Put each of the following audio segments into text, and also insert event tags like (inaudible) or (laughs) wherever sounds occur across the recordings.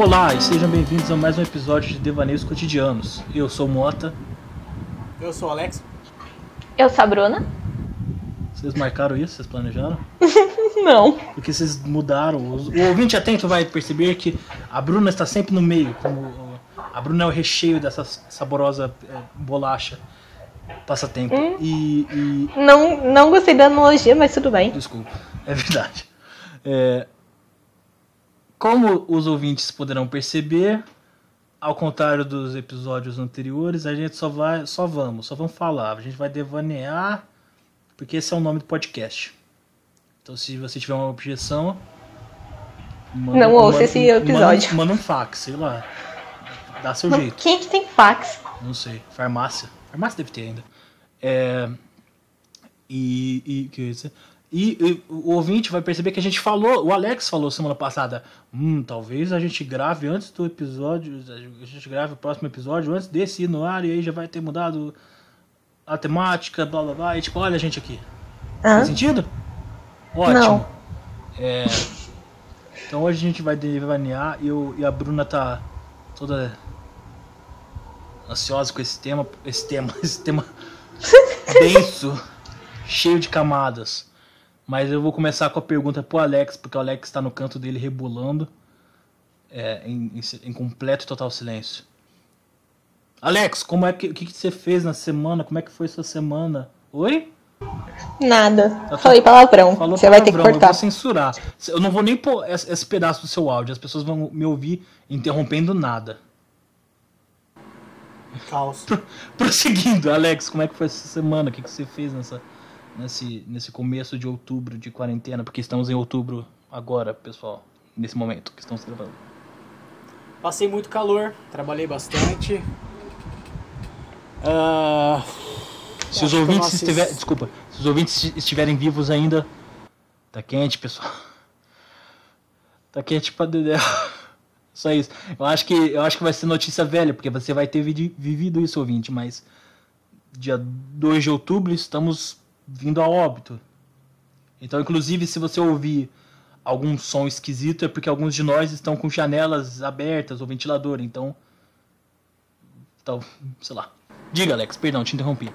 Olá e sejam bem-vindos a mais um episódio de Devaneios Cotidianos. Eu sou o Mota. Eu sou o Alex. Eu sou a Bruna. Vocês marcaram isso? Vocês planejaram? (laughs) Não. Porque vocês mudaram. O ouvinte atento vai perceber que a Bruna está sempre no meio. Como a Bruna é o recheio dessa saborosa é, bolacha passatempo. Hum. E, e- Não, não gostei da analogia, mas tudo bem. Desculpa, é verdade. É, como os ouvintes poderão perceber, ao contrário dos episódios anteriores, a gente só vai, só vamos, só vamos falar. A gente vai devanear, porque esse é o nome do podcast. Então, se você tiver uma objeção, manda- Não ouça manda- esse manda- episódio. Manda, um fax, sei lá. Dá seu jeito. Quem que tem fax? Não sei. Farmácia. Farmácia deve ter ainda. É, e, e, que eu ia dizer? E, e o ouvinte vai perceber que a gente falou, o Alex falou semana passada, hum, talvez a gente grave antes do episódio, a gente grave o próximo episódio antes desse ir no ar e aí já vai ter mudado a temática, blá blá blá. E tipo, olha a gente aqui. Hã? Faz sentido? Ótimo. É, então hoje a gente vai devanear e, eu, e a Bruna tá toda ansiosa com esse tema, esse tema, (laughs) esse tema (laughs) denso, cheio de camadas. Mas eu vou começar com a pergunta pro Alex, porque o Alex está no canto dele rebolando é, em, em em completo e total silêncio. Alex, como é que, o que, que você fez na semana? Como é que foi sua semana? Oi? Nada. Tá Falei palavrão. Falou Você vai ter que palavrão, Eu cortar. vou censurar. Eu não vou nem pôr esse, esse pedaço do seu áudio. As pessoas vão me ouvir interrompendo nada. Caos. Prosseguindo, Alex, como é que foi essa semana? O que, que você fez nessa, nesse, nesse começo de outubro de quarentena? Porque estamos em outubro agora, pessoal. Nesse momento que estamos gravando. Passei muito calor, trabalhei bastante. Ah, Se os ouvintes não assisto. estiverem. Desculpa. Se os ouvintes estiverem vivos ainda. Tá quente, pessoal. (laughs) Tá quente pra dedé. (laughs) Só isso. Eu acho que eu acho que vai ser notícia velha, porque você vai ter vivido isso, ouvinte, mas dia 2 de outubro estamos vindo a óbito. Então, inclusive, se você ouvir algum som esquisito, é porque alguns de nós estão com janelas abertas ou ventilador, então. Então, sei lá. Diga, Alex, perdão, te interrompi.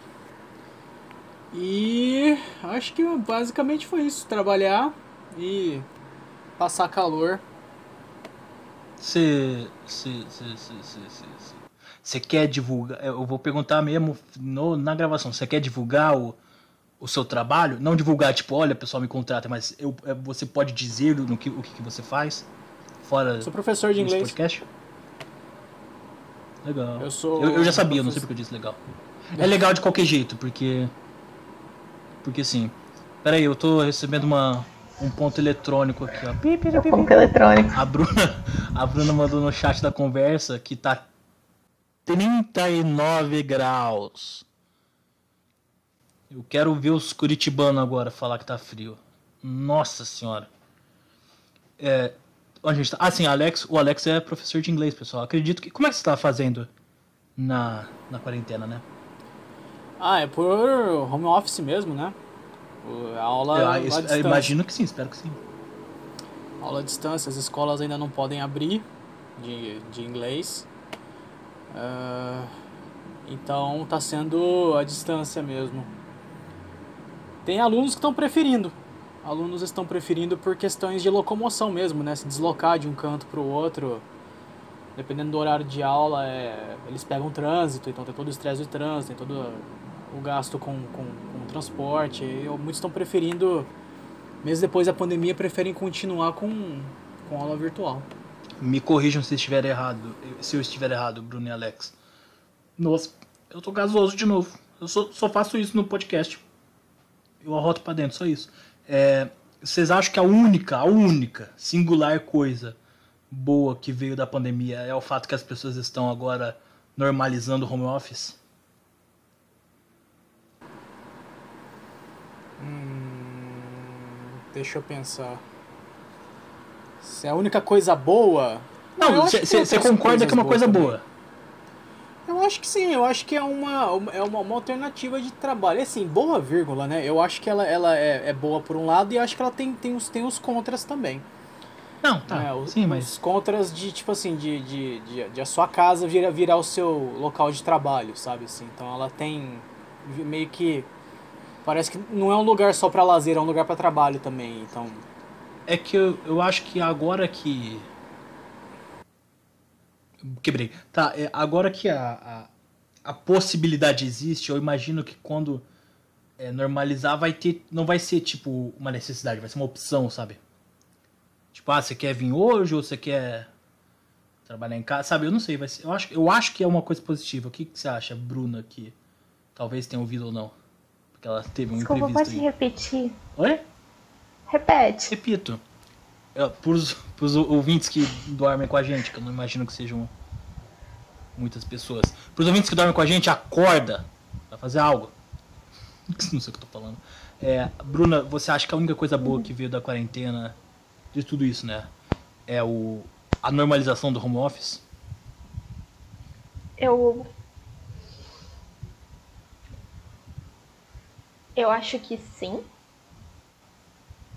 e acho que basicamente foi isso: trabalhar e passar calor. Você. Você quer divulgar. Eu vou perguntar mesmo no- na gravação. Você quer divulgar o, o seu trabalho? Não divulgar, tipo, olha, pessoal, me contrata, mas eu, é, você pode dizer no que, o que, que você faz? Fora Sou professor de inglês. podcast? Legal. Eu sou Eu, eu já sabia, eu não sei porque eu disse legal. É legal de qualquer jeito, porque. Porque sim. Pera aí, eu tô recebendo uma, um ponto eletrônico aqui, ó. Pi, pi, pi, pi. Ponto eletrônico. A Bruna, a Bruna mandou no chat da conversa que tá 39 graus. Eu quero ver os curitibanos agora falar que tá frio. Nossa senhora. É, onde a gente tá? Ah, sim, Alex, o Alex é professor de inglês, pessoal. Acredito que. Como é que você tá fazendo na, na quarentena, né? Ah, é por home office mesmo, né? A aula, Eu, eu distância. imagino que sim, espero que sim. aula à distância, as escolas ainda não podem abrir de, de inglês. Ah, então tá sendo à distância mesmo. Tem alunos que estão preferindo. Alunos estão preferindo por questões de locomoção mesmo, né? Se deslocar de um canto para o outro. Dependendo do horário de aula, é, eles pegam trânsito, então tem todo o estresse do trânsito, tem todo o gasto com, com, com transporte. E muitos estão preferindo mesmo depois da pandemia, preferem continuar com, com aula virtual. Me corrijam se estiver errado. Se eu estiver errado, Bruno e Alex. Nossa, eu tô gasoso de novo. Eu só, só faço isso no podcast. Eu arroto pra dentro, só isso. É, vocês acham que a única, a única, singular coisa boa que veio da pandemia é o fato que as pessoas estão agora normalizando o home office? Deixa eu pensar. Se é a única coisa boa. Não, você concorda que é uma coisa boas boa. Eu acho que sim, eu acho que é uma, é uma, uma alternativa de trabalho. Assim, boa vírgula, né? Eu acho que ela, ela é, é boa por um lado e acho que ela tem, tem, os, tem os contras também. Não, tá. né? Os, Sim, mas. os contras de, tipo assim, de, de, de, de a sua casa virar, virar o seu local de trabalho, sabe? Assim, então ela tem meio que. Parece que não é um lugar só pra lazer, é um lugar pra trabalho também. Então. É que eu, eu acho que agora que. Quebrei. Tá, é, agora que a, a, a possibilidade existe, eu imagino que quando é, normalizar vai ter. Não vai ser tipo uma necessidade, vai ser uma opção, sabe? Tipo, ah, você quer vir hoje ou você quer trabalhar em casa? Sabe, eu não sei, vai ser, eu, acho, eu acho que é uma coisa positiva. O que, que você acha, Bruna, que talvez tenha ouvido ou não? Porque ela teve um Desculpa, imprevisto pode aí. repetir? Oi? Repete. Repito, pros, pros ouvintes que dormem com a gente, que eu não imagino que sejam muitas pessoas. Pros ouvintes que dormem com a gente, acorda pra fazer algo. (laughs) Não sei o que eu tô falando. É, Bruna, você acha que a única coisa boa que veio da quarentena, de tudo isso, né? É o, a normalização do home office? Eu. Eu acho que sim.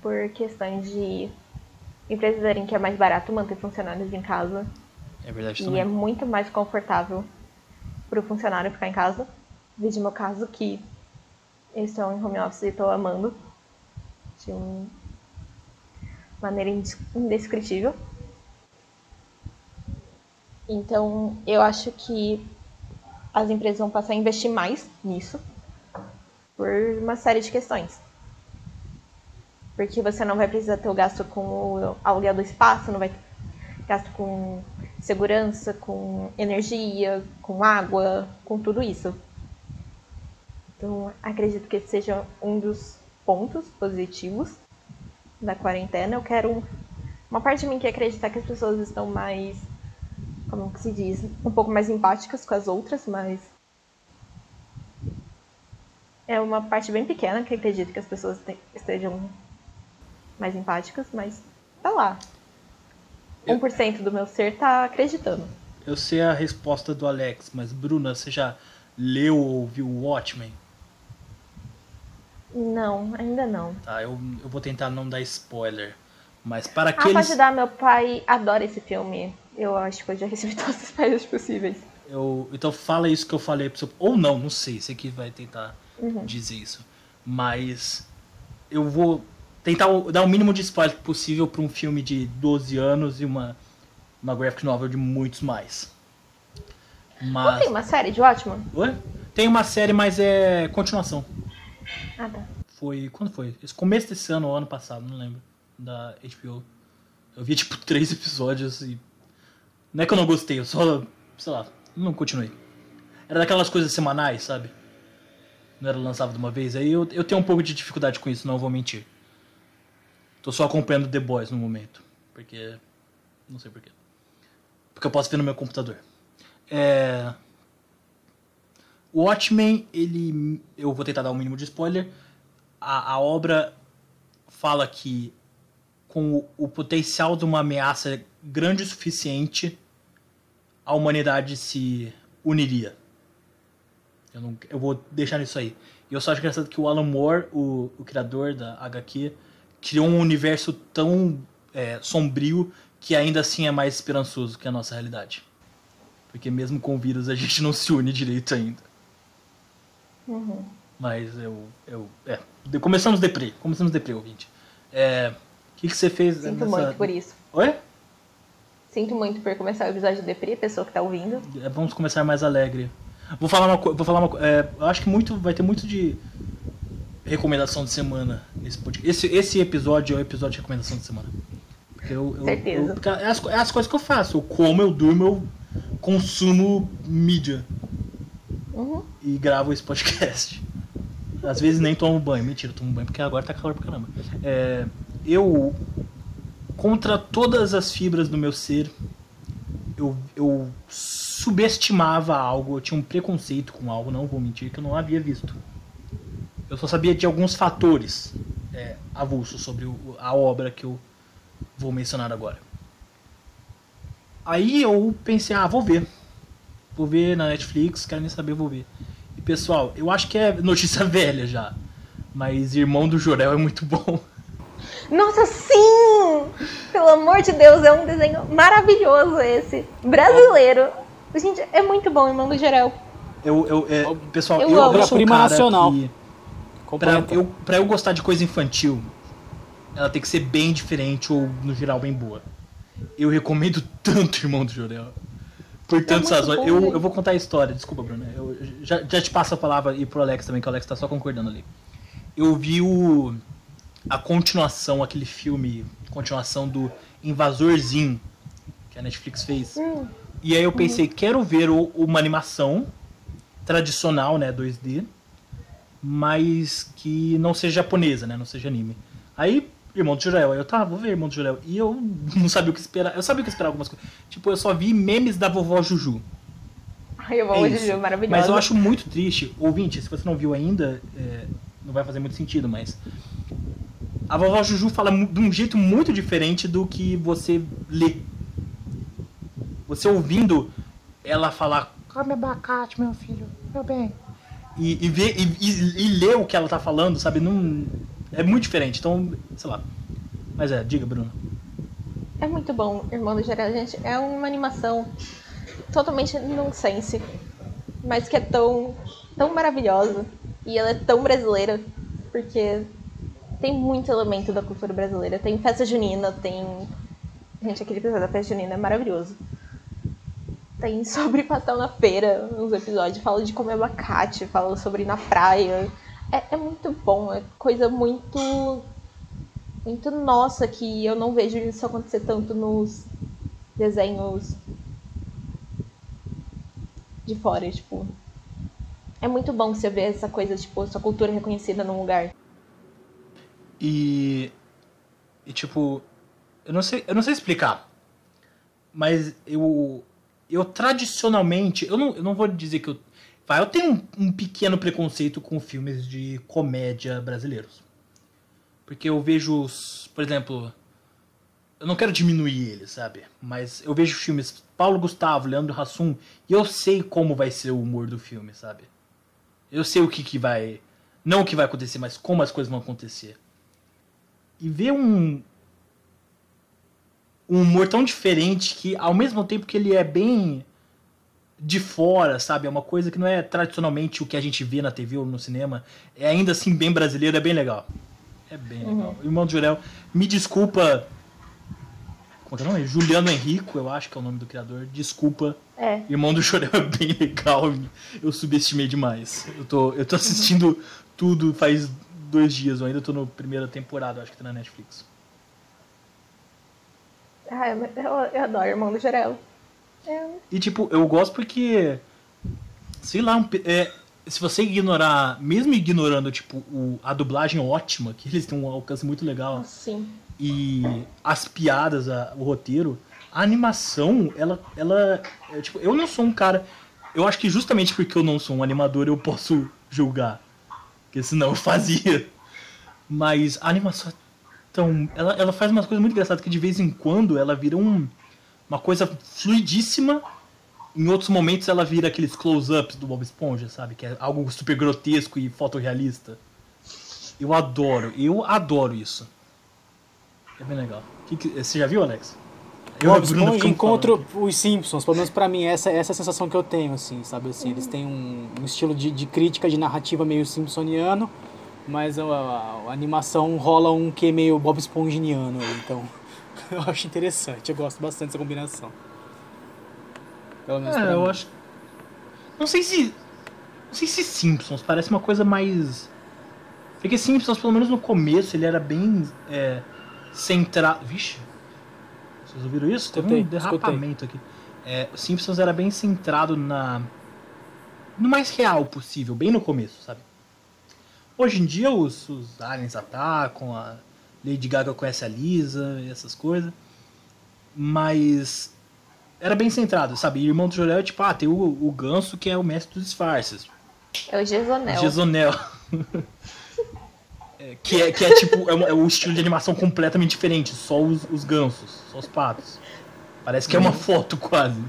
Por questões de empresas verem que é mais barato manter funcionários em casa. É verdade E também. é muito mais confortável para o funcionário ficar em casa. Vídeo meu caso que eu estou em home office e estou amando. De uma maneira indes- indescritível. Então eu acho que as empresas vão passar a investir mais nisso por uma série de questões. Porque você não vai precisar ter o gasto com o aluguel do espaço, não vai ter gasto com segurança, com energia, com água, com tudo isso. Então, acredito que esse seja um dos pontos positivos da quarentena. Eu quero uma parte de mim que acredita que as pessoas estão mais, como que se diz, um pouco mais empáticas com as outras, mas é uma parte bem pequena que acredito que as pessoas te- estejam mais empáticas, mas tá lá. Eu- 1% do meu ser tá acreditando. Eu sei a resposta do Alex, mas Bruna, você já leu ou viu o Watchmen? Não, ainda não. Tá, eu, eu vou tentar não dar spoiler. Mas para Ah, aqueles. pode dar, meu pai adora esse filme. Eu acho que eu já recebi todos os (laughs) spoilers possíveis. Eu, então fala isso que eu falei pro seu. Ou não, não sei. Você que vai tentar Uhum. dizer isso. Mas eu vou tentar dar o mínimo de spoiler possível para um filme de 12 anos e uma, uma graphic novel de muitos mais. Não Mas. tem uma série de Watchmen? Oi? Tem uma série, mas é continuação. Ah, tá. Foi. Quando foi? Esse começo desse ano ou ano passado, não lembro. Da HBO. Eu vi tipo (laughs) três episódios e. Não é que eu não gostei, eu só. sei lá, não continuei. Era daquelas coisas semanais, sabe? Não era lançado de uma vez. Aí eu, eu tenho um pouco de dificuldade com isso, não vou mentir. Tô só acompanhando The Boys no momento. Porque. Não sei porquê. Porque eu posso ver no meu computador. É. O Watchmen, ele. Eu vou tentar dar o mínimo de spoiler. A, a obra fala que com o, o potencial de uma ameaça grande o suficiente, a humanidade se uniria. Eu, não, eu vou deixar nisso aí. E eu só acho engraçado que o Alan Moore, o, o criador da HQ, criou um universo tão é, sombrio que ainda assim é mais esperançoso que a nossa realidade. Porque mesmo com o vírus a (laughs) gente não se une direito ainda. Uhum. Mas eu. eu é, de- começamos deprê. Começamos deprê, ouvinte. É, o que, que você fez Sinto nessa... muito por isso. Oi? Sinto muito por começar o episódio de Depri, pessoa que tá ouvindo. É, Vamos começar mais alegre. Vou falar uma coisa. Vou falar uma é, acho que muito. Vai ter muito de recomendação de semana nesse podcast. Esse, esse episódio é o episódio de recomendação de semana. Eu, eu- Certeza. eu- é, as, é as coisas que eu faço. Eu como, eu durmo, eu consumo mídia. Uhum. e gravo esse podcast. Às vezes nem tomo banho. Mentira, tomo banho porque agora tá calor pra caramba. É, eu, contra todas as fibras do meu ser, eu, eu subestimava algo, eu tinha um preconceito com algo, não vou mentir, que eu não havia visto. Eu só sabia de alguns fatores é, avulsos sobre o- a obra que eu vou mencionar agora. Aí eu pensei, ah, vou ver. Vou ver na Netflix, quero nem saber, vou ver. E pessoal, eu acho que é notícia (laughs) velha já. Mas Irmão do Jorel é muito bom. Nossa, sim! Pelo amor de Deus, é um desenho maravilhoso esse. Brasileiro. Gente, é muito bom, irmão do Jorel. Eu, eu, é, pessoal, Eu eu, eu sou um Prima cara nacional. que... Pra eu, pra eu gostar de coisa infantil, ela tem que ser bem diferente ou, no geral, bem boa. Eu recomendo (laughs) tanto Irmão do Jorel. Por tantas muito razões. bom, Eu, gente. eu vou contar a história, desculpa, Bruna. Eu já, já te passo a palavra e pro Alex também, que o Alex tá só concordando ali. Eu vi o. A continuação, aquele filme, continuação do Invasorzinho, que a Netflix fez. Hum, E aí eu pensei, quero ver o- uma animação tradicional, né, 2D, mas que não seja japonesa, né, não seja anime. Aí, Irmão do Jorel, aí eu, tá, vou ver Irmão do Jorel. E eu (laughs) não sabia o que esperar, eu sabia o que esperar algumas coisas. Tipo, eu só vi memes da vovó Juju. Ai, eu É. Juju, maravilhosa. Mas eu acho muito triste, ouvinte, se você não viu ainda, é, não vai fazer muito sentido, mas a vovó Juju fala de um jeito muito diferente do que você lê. Você ouvindo ela falar come abacate, meu filho, meu bem. E, e, ver, e, e, e ler o que ela tá falando, sabe? Não, é muito diferente, então, sei lá. Mas é, diga, Bruno. É muito bom, Irmão do Jorel, gente. É uma animação totalmente nonsense, mas que é tão, tão maravilhosa. E ela é tão brasileira, porque tem muito elemento da cultura brasileira. Tem festa junina, tem. Gente, aquele episódio da festa junina é maravilhoso. Tem (laughs) sobre pastel na feira, uns episódios. Fala de comer abacate, fala sobre ir na praia. É, é muito bom, é coisa muito muito nossa que eu não vejo isso acontecer tanto nos desenhos de fora, tipo. É muito bom você ver essa coisa, tipo, sua cultura reconhecida num lugar. E, e tipo, eu não sei, eu não sei explicar. Mas eu eu tradicionalmente, eu não, eu não vou dizer que eu vai, eu tenho um, um pequeno preconceito com filmes de comédia brasileiros. Porque eu vejo, os, por exemplo, eu não quero diminuir eles, sabe? Mas eu vejo filmes Paulo Gustavo, Leandro Hassum, e eu sei como vai ser o humor do filme, sabe? Eu sei o que, que vai. Não o que vai acontecer, mas como as coisas vão acontecer. E ver um. Um humor tão diferente que, ao mesmo tempo que ele é bem de fora, sabe? É uma coisa que não é tradicionalmente o que a gente vê na TV ou no cinema. É ainda assim bem brasileiro, é bem legal. É bem legal. Irmão do Jurel, me desculpa. Como é que é o nome? Juliano Henrico, eu acho que é o nome do criador. Desculpa. É. Irmão do Jorel é bem legal. Eu subestimei demais. Eu tô, eu tô assistindo tudo faz dois dias. Eu ainda tô na primeira temporada, acho que tá na Netflix. Ah, eu, eu, adoro Irmão do Jorel. É, E tipo, eu gosto porque. Sei lá, um é, se você ignorar, mesmo ignorando, tipo, o, a dublagem ótima, que eles têm um alcance muito legal, sim. e as piadas, a- o roteiro, a animação, ela. ela é, tipo, eu não sou um cara. Eu acho que justamente porque eu não sou um animador eu posso julgar. Porque senão eu fazia. Mas a animação é tão. Ela, ela faz umas coisas muito engraçadas que de vez em quando ela vira um, uma coisa fluidíssima. Em outros momentos ela vira aqueles close-ups do Bob Esponja, sabe? Que é algo super grotesco e fotorrealista. Eu adoro, eu adoro isso. É bem legal. Que que- você já viu, Alex? Eu Bob Esponja falando. os Simpsons, pelo menos pra mim, essa, essa é a sensação que eu tenho, assim, sabe? Assim, eles têm um, um estilo de, de crítica, de narrativa meio simpsoniano, mas a, a- a animação rola um que meio Bob Esponjiniano, então (laughs) eu acho interessante, eu gosto bastante dessa combinação. Pelo menos É, eu mim. acho. Não sei se. Não sei se Simpsons parece uma coisa mais. Porque Simpsons, pelo menos no começo, ele era bem é, centrado. Vixe! Vocês ouviram isso? Teve um Escutei, derrapamento aqui. É, Simpsons era bem centrado na. no mais real possível, bem no começo, sabe? Hoje em dia os, os aliens atacam, a Lady Gaga conhece a Lisa e essas coisas. Mas era bem centrado, sabe? E Irmão do Jorel é tipo, ah, tem o, o Ganso que é o mestre dos disfarces. É o Gesonel. Gesonel. (laughs) É, que, é, que é tipo, é, uma- é um estilo de animação completamente diferente, só os, os gansos, só os patos. Parece que é uma foto quase.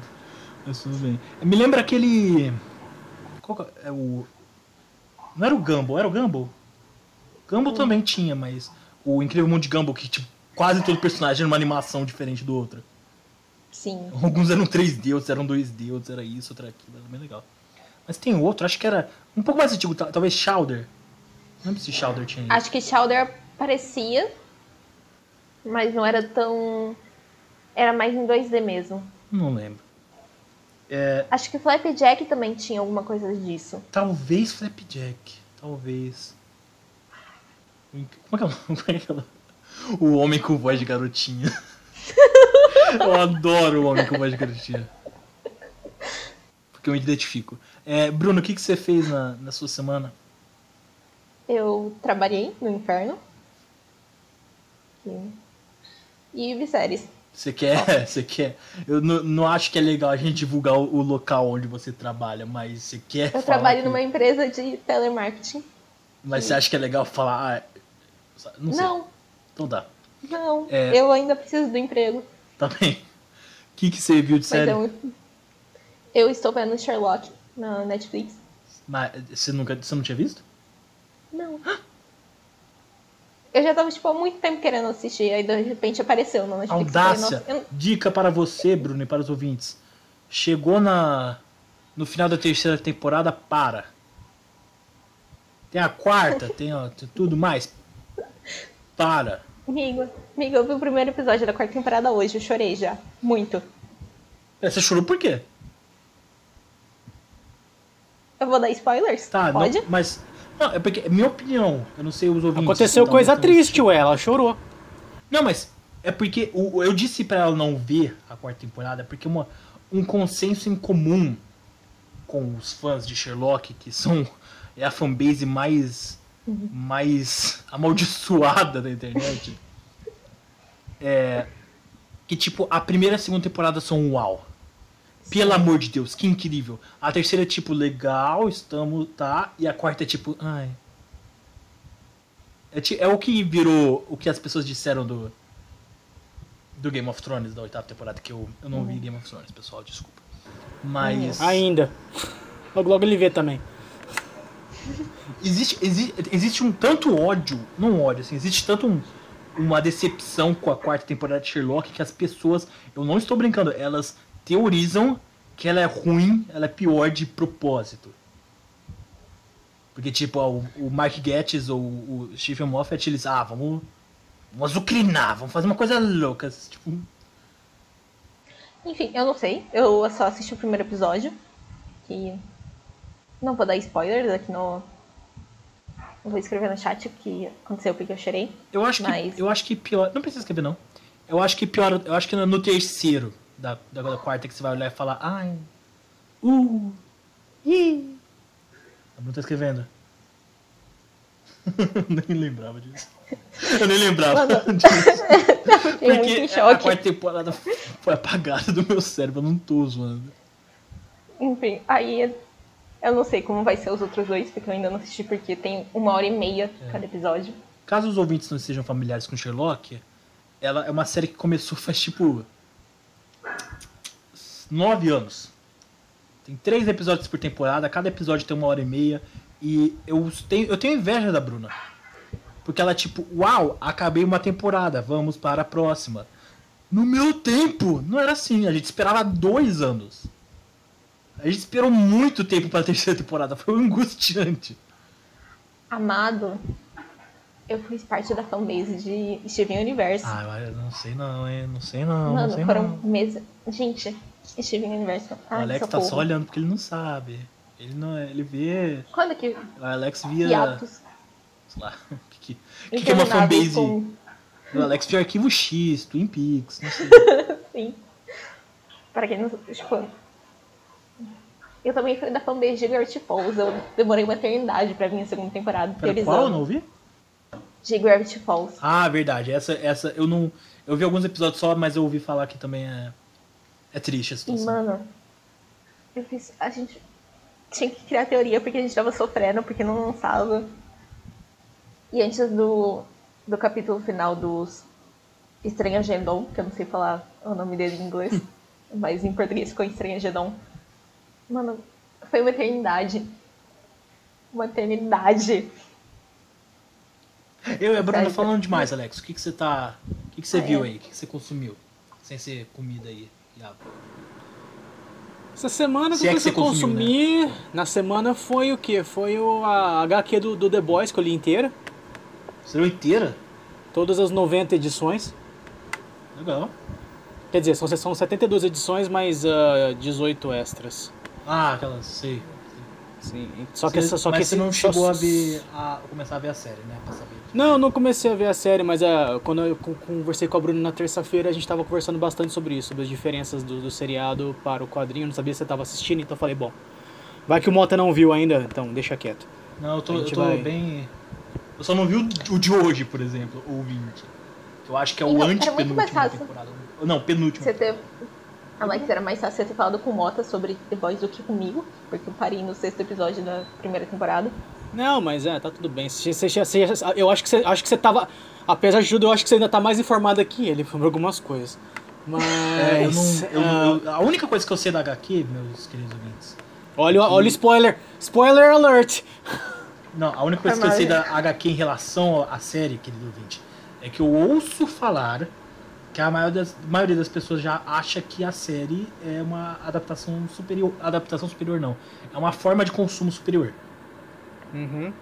Mas tudo bem. Me lembra aquele. Qual que é o. Não era o Gumball, era o Gumball? Gumball também tinha, mas o Incrível Mundo de Gumball, que tipo, quase todo personagem era uma animação diferente do outro. Sim. Alguns eram 3D, outros eram 2D, outros era isso, outro era aquilo, era bem legal. Mas tem outro, acho que era um pouco mais antigo, tal- talvez Chowder. Não lembro se Chowder tinha isso. Acho que Chowder parecia, mas não era tão. Era mais em 2D mesmo. Não lembro. É, Acho que Flapjack também tinha alguma coisa disso. talvez Flapjack. Talvez. Como é que é o (laughs) o homem com voz de garotinha. (laughs) Eu adoro o homem com voz de garotinha. Porque eu me identifico. É, Bruno, o que, que você fez na, na sua semana? Eu trabalhei no inferno. E vi séries. Você quer? (laughs) Você quer? Eu não, não acho que é legal a gente divulgar o, o local onde você trabalha, mas você quer. Eu trabalho que- numa empresa de telemarketing. Mas você acha que é legal falar. ah, não sei. Não, Então dá. não. É. Eu ainda preciso do emprego. Tá bem. O que, que você viu de série? eu, eu estou vendo Sherlock na Netflix. Mas você nunca. Você não tinha visto? Não. Eu já tava, tipo, há muito tempo querendo assistir, aí de repente apareceu no Netflix. Eu Audácia. "Nossa, eu- Dica para você, Bruno, e para os ouvintes. Chegou na. No final da terceira temporada, para. Tem a quarta, (laughs) tem, ó, tem tudo mais. Para. Amigo, amigo, eu vi o primeiro episódio da quarta temporada hoje, eu chorei já. Muito. É, Você chorou por quê? Eu vou dar spoilers? Tá, não- Pode? mas. Não, é porque, é minha opinião. Eu não sei os ouvintes. Aconteceu que coisa triste, ué. Ela chorou. Não, mas é porque o, eu disse pra ela não ver a quarta temporada, porque uma, um consenso em comum com os fãs de Sherlock, que são é a fanbase mais mais amaldiçoada da internet, é que tipo a primeira e a segunda temporada são um uau. Pelo amor de Deus, que incrível. A terceira é tipo legal, estamos tá, e a quarta é tipo, ai, é, é o que virou o que as pessoas disseram do do Game of Thrones da oitava temporada, que eu, eu não vi Game of Thrones, pessoal, desculpa. Mas Ainda. Logo, logo ele vê também. existe, existe, existe um tanto ódio, não ódio, assim, existe tanto um- uma decepção com a quarta temporada de Sherlock que as pessoas, eu não estou brincando, elas teorizam que ela é ruim, ela é pior de propósito. Porque, tipo, ó, o, o Mark Gatiss ou o Stephen Moffat, eles, ah, vamos, vamos azucrinar, vamos fazer uma coisa louca. Tipo, Enfim, eu não sei. Eu só assisti o primeiro episódio. Que. Não vou dar spoilers aqui no. Eu vou escrever no chat o que aconteceu porque eu chorei. eu acho que, Mas- eu acho que pior, não precisa escrever não. Eu acho que pior, eu acho que no terceiro da, da, da quarta que você vai olhar e falar, ai, uh, ih. A Bruno tá escrevendo. (laughs) nem lembrava disso. Eu nem lembrava (laughs) disso. (laughs) Fiquei muito Porque a quarta temporada foi apagada do meu cérebro, eu não tô zoando. Enfim, aí eu não sei como vai ser os outros dois, porque eu ainda não assisti, porque tem uma hora e meia É. cada episódio. Caso os ouvintes não sejam familiares com Sherlock, ela é uma série que começou faz tipo. Nove anos. Tem três episódios por temporada, cada episódio tem uma hora e meia. E eu tenho, eu tenho inveja da Bruna. Porque ela, tipo, uau, acabei uma temporada, vamos para a próxima. No meu tempo, não era assim, a gente esperava dois anos. A gente esperou muito tempo para a (laughs) terceira temporada, foi angustiante. Amado, eu fiz parte da fanbase de Steven Universe. Ah, eu não sei não, hein? Não sei não, não Mano, sei foram não. meses. Gente, Steven Universe. O Ai, Alex tá socorro. só olhando porque ele não sabe. Ele não é, ele vê. Quando que. O Alex via. Hiatos. Sei lá. (laughs) O que, que, que, é uma fanbase? com- O Alex via arquivo X, Twin Peaks, não sei. (laughs) Sim. Para quem não. Tipo. Eu também fui da fanbase de Gravity Falls. Eu demorei uma eternidade pra vir a segunda temporada. Pera, qual? Eu não ouvi? De Gravity Falls. Ah, verdade. Essa, essa eu não. Eu vi alguns episódios só, mas eu ouvi falar que também é. É triste a E, situação. mano, eu fiz. A gente tinha que criar teoria porque a gente tava sofrendo, porque não lançava. E antes do, do capítulo final dos Estranhagedon, que eu não sei falar o nome dele em inglês, (laughs) mas em português ficou Estranhagedon. Mano, foi uma eternidade. Uma eternidade. Eu e a Bruna falando demais, Alex. O que, que você tá. O que, que você Ah, viu é. aí? O que, que você consumiu? Sem ser comida aí. e água. Essa semana Se é que que eu você consumiu, consumi na semana foi o quê? Foi o, a HQ do, do The Boys que eu li inteira. Você leu inteira? Todas as 90 edições. Legal. Quer dizer, são, são 72 edições, mais ah, 18 extras. Ah, aquelas, sei. Sim. Só que, Você- só mas que você esse- não só- chegou a ver. A começar a ver a série, né? Pra saber. Não, eu não comecei a ver a série, mas ah, quando eu con- conversei com a Bruna na terça-feira, a gente tava conversando bastante sobre isso, sobre as diferenças do, do seriado para o quadrinho. Eu não sabia se você tava assistindo, então eu falei, bom, vai que o Mota não viu ainda, então deixa quieto. Não, eu tô, eu tô vai- bem. Eu só não vi o, o de hoje, por exemplo, o 20. Eu acho que é o Então, era muito antepenúltimo mais fácil. temporada. Não, penúltimo. Você ter. Alex, era mais fácil ter falado com o Mota sobre The Boys do que comigo, porque eu parei no sexto episódio da primeira temporada. Não, mas é, tá tudo bem. Você, você, você- eu acho que você, acho que você tava. Apesar de tudo, eu acho que você ainda tá mais informada que ele sobre algumas coisas. Mas. É, eu não, eu- ah, eu- a única coisa que eu sei da HQ, meus queridos ouvintes. olha, o- olha o spoiler! Spoiler alert! Não, a única coisa que eu sei da HQ em relação à série, querido ouvinte, é que eu ouço falar que a maioria das, maioria das pessoas já acha que a série é uma adaptação superior. Adaptação superior não. É uma forma de consumo superior. Uhum.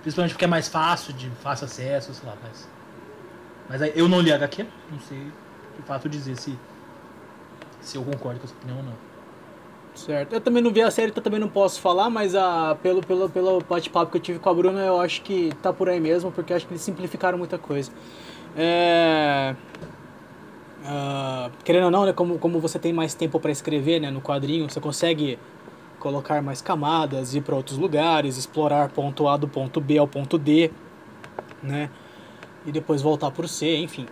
Principalmente porque é mais fácil, de fácil acesso, sei lá, mas. Mas aí, eu não li HQ, não sei de fato dizer se. Se eu concordo com essa opinião ou não. Certo. Eu também não vi a série, então também não posso falar, mas a, pelo, pelo, pelo bate-papo que eu tive com a Bruna, eu acho que tá por aí mesmo, porque acho que eles simplificaram muita coisa. É... ah, querendo ou não, né, como, como você tem mais tempo para escrever né, no quadrinho, você consegue colocar mais camadas, ir para outros lugares, explorar ponto A do ponto B ao ponto D, né? E depois voltar pro C, enfim.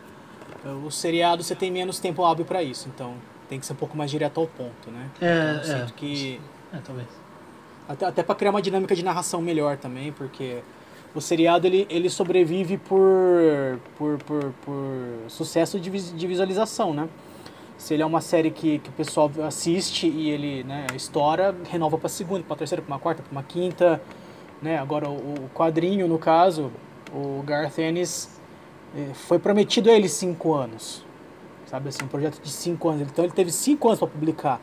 O seriado você tem menos tempo hábil para isso, então tem que ser um pouco mais direto ao ponto, né? É, Então, é. sinto que É, talvez. até, até para criar uma dinâmica de narração melhor também, porque o seriado ele, ele sobrevive por, por, por, por sucesso de, de visualização, né? Se ele é uma série que, que o pessoal assiste e ele né, estoura, renova para segunda, para terceira, para uma quarta, para uma quinta, né? Agora o, o quadrinho, no caso, o Garth Ennis eh, foi prometido a ele cinco anos, sabe assim, um projeto de cinco anos. Então ele teve cinco anos para publicar,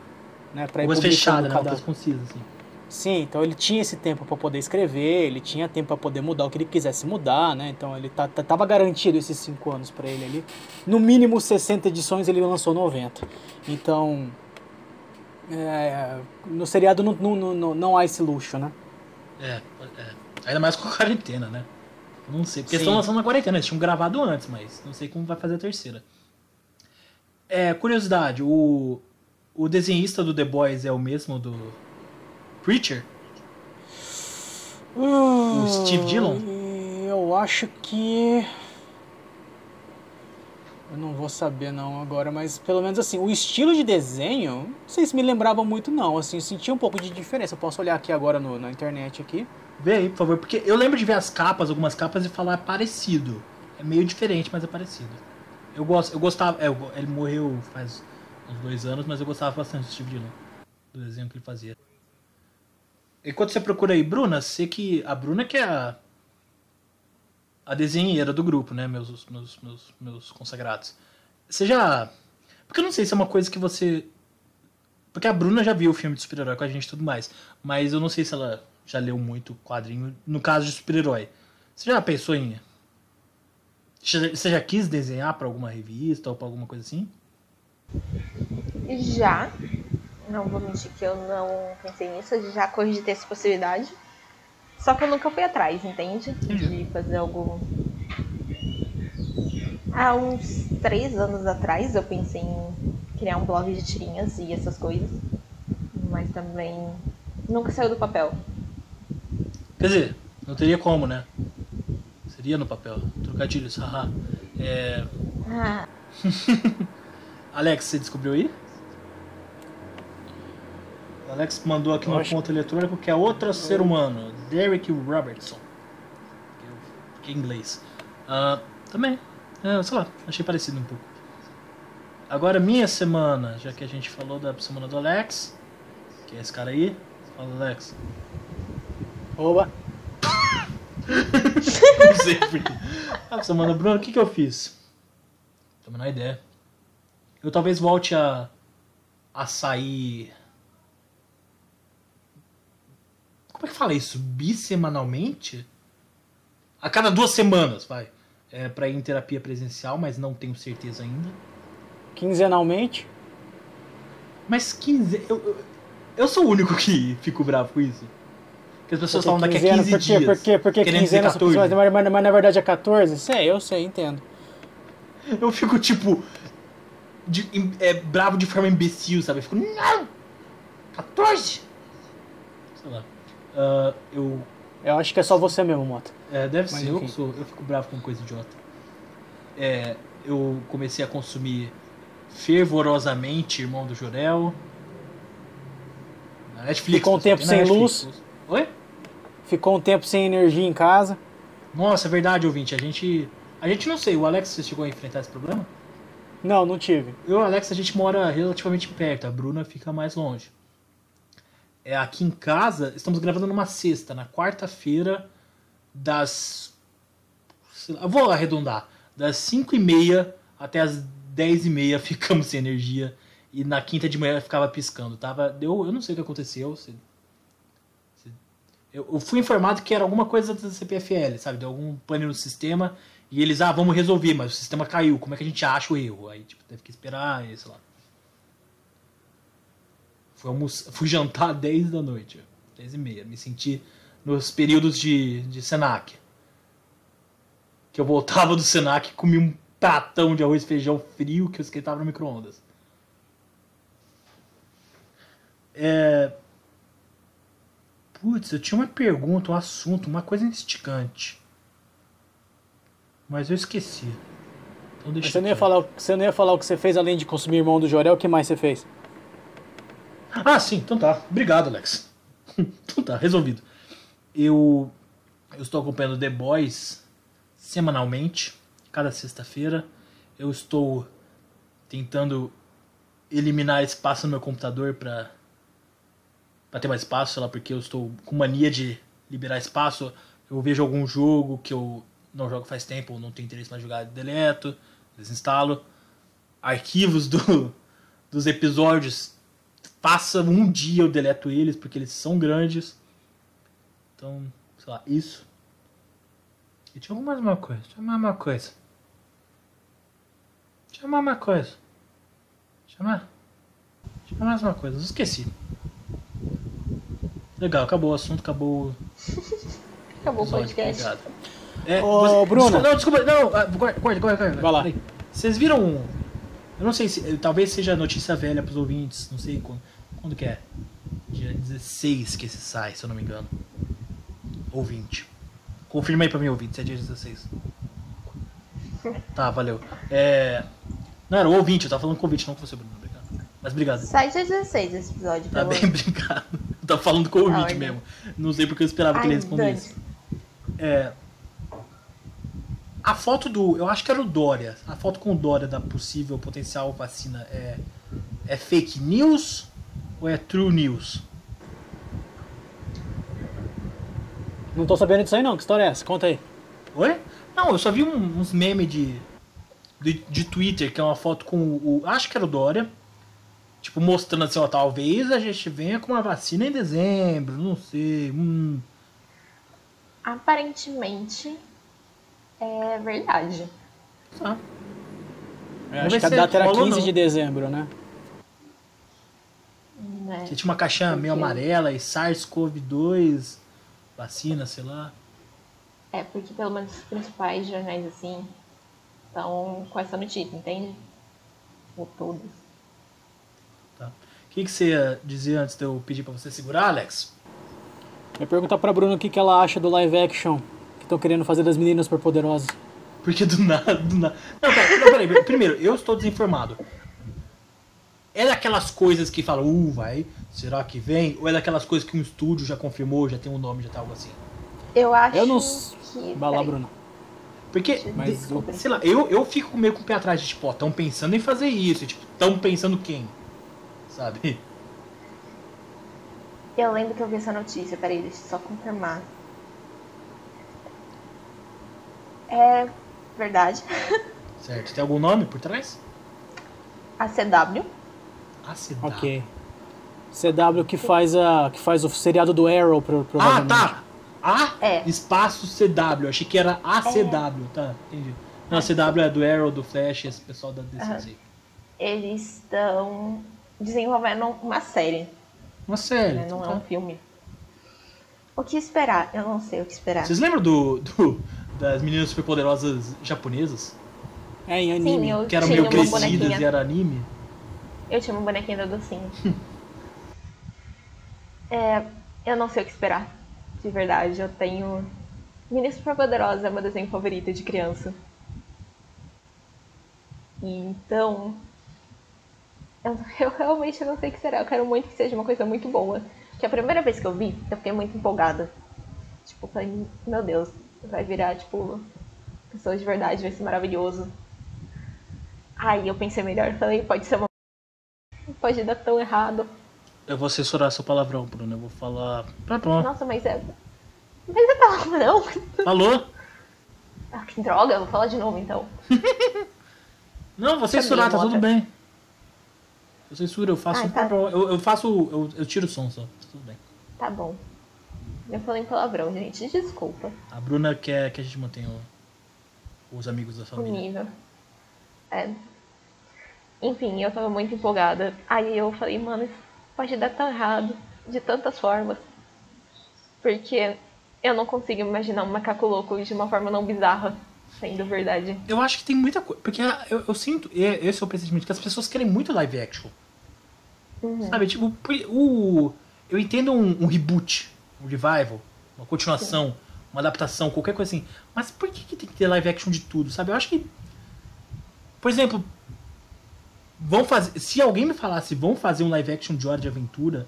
né? Para ir publicando fechada, né? Cada... coisa concisa, assim. Sim, então ele tinha esse tempo para poder escrever, ele tinha tempo para poder mudar o que ele quisesse mudar, né? Então ele tá, tá- tava garantido esses cinco anos para ele ali. No mínimo 60 edições ele lançou 90. Então, é, no seriado não, não, não, não há esse luxo, né? É, é. Ainda mais com a quarentena, né? Não sei, porque Sim. estão lançando na quarentena, eles tinham gravado antes, mas não sei como vai fazer a terceira. É, curiosidade, o, o desenhista do The Boys é o mesmo do Preacher? O Steve Dillon? Eu acho que. Eu não vou saber não agora, mas pelo menos assim, o estilo de desenho, não sei se me lembrava muito não, assim, eu senti um pouco de diferença. Eu posso olhar aqui agora no- na internet aqui. Vê aí, por favor, porque eu lembro de ver as capas, algumas capas, e falar parecido. É meio diferente, mas é parecido. Eu gosto, eu gostava. É, ele morreu faz uns dois anos, mas eu gostava bastante do Steve Dillon. Do desenho que ele fazia. Enquanto você procura aí, Bruna, sei que. A Bruna que é a. A desenheira do grupo, né? Meus, meus, meus, meus consagrados. Você já. Porque eu não sei se é uma coisa que você. Porque a Bruna já viu o filme de super-herói com a gente e tudo mais. Mas eu não sei se ela já leu muito quadrinho no caso de super-herói. Você já pensou em. Você já quis desenhar pra alguma revista ou pra alguma coisa assim? Já, não vou mentir que eu não pensei nisso, eu já cogitei essa possibilidade. Só que eu nunca fui atrás, entende? De fazer algo. Há uns três anos atrás eu pensei em criar um blog de tirinhas e essas coisas. Mas também nunca saiu do papel. Quer dizer, não teria como, né? Seria no papel. Trocadilhos, haha. É... Ah, (laughs) Alex, você descobriu aí? O Alex mandou aqui no ponto eletrônico que é outro ser humano, Derek Robertson. Que é em inglês. Ah, também, é, sei lá, achei parecido um pouco. Agora, minha semana, já que a gente falou da semana do Alex, que é esse cara aí. Fala, Alex. Oba! Não sei porquê. Você manda, Bruno, o que, que eu fiz? Tô uma ideia. Eu talvez volte a, a sair. Como é que fala isso? Bissemanalmente? A cada duas semanas, vai. É, pra ir em terapia presencial, mas não tenho certeza ainda. Quinzenalmente? Mas 15. Eu, eu, eu sou o único que (laughs) fico bravo com isso. Porque as pessoas falam daqui a 15 por quê? dias. Por quê? Porque querendo dizer quinzena, 14. mas, mas, mas, mas na verdade é 14? Sei, eu sei, entendo. Eu fico tipo. de- é, bravo de forma imbecil, sabe? Eu fico. Não! 14! Sei lá. Ah, eu. Eu acho que é só você mesmo, Mota. É, deve Mas ser, eu, sou, eu fico bravo com coisa idiota. É, eu comecei a consumir fervorosamente Irmão do Jorel. Na Netflix. Ficou um tempo sem Netflix. Oi? Ficou um tempo sem energia em casa. Nossa, é verdade, ouvinte. A gente. A gente não sei, o Alex você chegou a enfrentar esse problema? Não, não tive. Eu e o Alex, a gente mora relativamente perto, a Bruna fica mais longe. É aqui em casa, estamos gravando numa sexta, na quarta-feira, das. lá, eu vou arredondar. Das 5 e meia até as 10 e meia (laughs) ficamos sem energia. E na quinta de manhã ficava piscando. Tava, deu, eu não sei o que aconteceu. se- se- eu, eu fui informado que era alguma coisa da CPFL, sabe? Deu algum pane no sistema. E eles, ah, vamos resolver, mas o sistema caiu. Como é que a gente acha o erro? Aí, tipo, teve que esperar, sei lá. Fui, almoçar, fui jantar (laughs) às 10 da noite. 10 e meia. Me senti nos períodos de, de Senac. Que eu voltava do Senac e comia um pratão de arroz e feijão frio que eu esquentava no micro-ondas. É... Putz, eu tinha uma pergunta, um assunto, uma coisa instigante. Mas eu esqueci. Então deixa Mas você não, ia falar, o- você não ia falar o que você fez além de consumir irmão do Jorel, o que mais você fez? Ah, sim, então tá. Obrigado, Alex. (laughs) então tá, resolvido. Eu, eu estou acompanhando The Boys semanalmente, cada sexta-feira. Eu estou tentando eliminar espaço no meu computador pra, pra ter mais espaço, lá, porque eu estou com mania de liberar espaço. Eu vejo algum jogo que eu não jogo faz tempo, ou não tenho interesse mais jogar, deleto, desinstalo. Arquivos do, (laughs) dos episódios passa um dia eu deleto eles porque eles são grandes. Então, sei lá, isso. E tinha mais uma coisa, tinha mais uma coisa. Tinha mais uma coisa. Tinha mais, tinha mais uma coisa, eu esqueci. Legal, acabou o assunto, acabou (laughs) Acabou o podcast. obrigado. É, Ô, Bruno. Desculpa, não, desculpa, não, ah, guarda, guarda, guarda. Vai lá. Vocês viram. Eu não sei se. Talvez seja notícia velha pros ouvintes, não sei quando. Quando que é? Dia 16 que esse sai, se eu não me engano. Ou 20. Confirma aí pra mim, ouvinte, se é dia 16. (laughs) Tá, valeu. É. Não, era o ouvinte, eu tava falando ouvinte, não com você, Bruno. Obrigado. Mas obrigado. Sai dia 16 esse episódio, Tá bem, obrigado. Eu tava falando com o ouvinte Ai, mesmo. Não sei porque eu esperava que ele Ai, respondesse. É. A foto do. Eu acho que era o Dória. A foto com o Dória da possível potencial vacina é. É fake news ou é true news? Não tô sabendo disso aí não, que história é essa? Conta aí. Oi? Não, eu só vi um- uns memes de, de. de Twitter, que é uma foto com o. Acho que era o Dória. Tipo, mostrando assim, ó, talvez a gente venha com uma vacina em dezembro, não sei. Hum. Aparentemente é verdade. Tá. Vamos acho que a data era rola ou 15 não. de dezembro, né? Né? Que tinha uma caixinha meio Porque- amarela e SARS-CoV-2, vacina, sei lá. É, porque pelo menos os principais jornais assim estão com essa notícia, entende? Ou todos. Tá. O que, que você ia dizer antes de eu pedir pra você segurar, Alex? Eu ia perguntar pra Bruna o que, que ela acha do live action que estão querendo fazer das meninas superpoderosas. Porque do nada, do nada. Não, pera, não, peraí. Primeiro, eu estou desinformado. É daquelas coisas que falam, uh, vai, será que vem? Ou é daquelas coisas que um estúdio já confirmou, já tem um nome, já tá algo assim? Eu acho Eu não- que. Vai lá, peraí. Bruna. Porque, Mas o- sei lá, eu, eu fico meio com o pé atrás de, tipo, ó, tão pensando em fazer isso. e, Tipo, tão pensando quem? Sabe? Eu lembro que eu vi essa notícia, peraí, deixa eu só confirmar. É verdade. (laughs) Certo. Tem algum nome por trás? A CW. ACW. Ok. CW que faz, a, que faz o seriado do Arrow, pro- Ah, tá. A É. espaço CW. Achei que era ACW. Tá, entendi. Não, a CW é do Arrow, do Flash, esse pessoal da DC. Sei. Eles estão desenvolvendo uma série, Uma série. né? não é tá. um filme. O que esperar? Eu não sei o que esperar. Vocês lembram do, do- das meninas superpoderosas japonesas? É, em anime. Sim, eu Que eram meio crescidas bonequinha. e era anime? Eu tinha uma bonequinha da docinho. (laughs) é, eu não sei o que esperar. De verdade, eu tenho. Menina Superpoderosa é meu desenho favorito de criança. E então. Eu, (laughs) eu realmente não sei o que será. Eu quero muito que seja uma coisa muito boa. Que a primeira vez que eu vi, eu fiquei muito empolgada. Tipo, falei, meu Deus, vai virar, tipo, pessoas de verdade, vai ser maravilhoso. Aí eu pensei melhor, falei, pode ser uma pode dar tão errado. Eu vou censurar seu palavrão, Bruno. Eu vou falar. Tá bom. Nossa, mas é. Mas é palavra não. Falou? Ah, que droga, eu vou falar de novo então. (laughs) Não, vou censurar, tá tudo bem. Eu censuro, eu faço. Ah, tá. eu, eu faço. Eu, eu tiro o som só. Tá tudo bem. Tá bom. Eu falei em palavrão, gente. Desculpa. A Bruna quer que a gente mantenha o- os amigos da O família. nível. É. Enfim, eu tava muito empolgada. Aí eu falei, mano, isso pode dar tão errado. De tantas formas. Porque eu não consigo imaginar um macaco louco de uma forma não bizarra. Sendo verdade. Eu acho que tem muita coisa. Porque eu, eu sinto, esse é o pressentimento, que as pessoas querem muito live action. Uhum. Sabe, tipo, o. Eu entendo um, um reboot, um revival, uma continuação, uma adaptação, qualquer coisa assim. Mas por que, que tem que ter live action de tudo, sabe? Eu acho que. Por exemplo, vão fazer. Se alguém me falasse, vão fazer um live action de Hora de Aventura,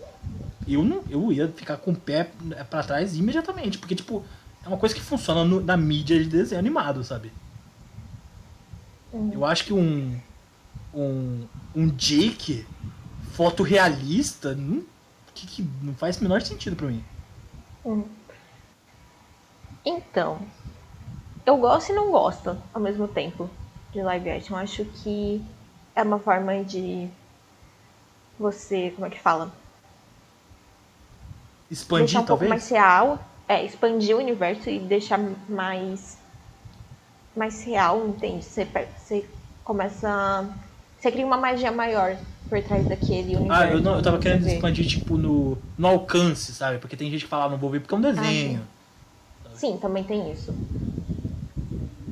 eu não. Eu ia ficar com o pé pra trás imediatamente. Porque, tipo, é uma coisa que funciona no- na mídia de desenho animado, sabe? Uhum. Eu acho que um. Um. Um Jake fotorrealista. Não, que, que não faz o menor sentido pra mim. Hum. Então, eu gosto e não gosto ao mesmo tempo de live action. Eu acho que é uma forma de você, como é que fala? Expandir, deixar um pouco talvez? mais real, é, expandir o universo e deixar mais mais real, entende? Você, você começa você cria uma magia maior por trás daquele universo. Ah, eu, não, eu tava que querendo expandir, tipo, no, no alcance, sabe? Porque tem gente que fala, ah, não vou ver porque é um desenho. Sim, também tem isso.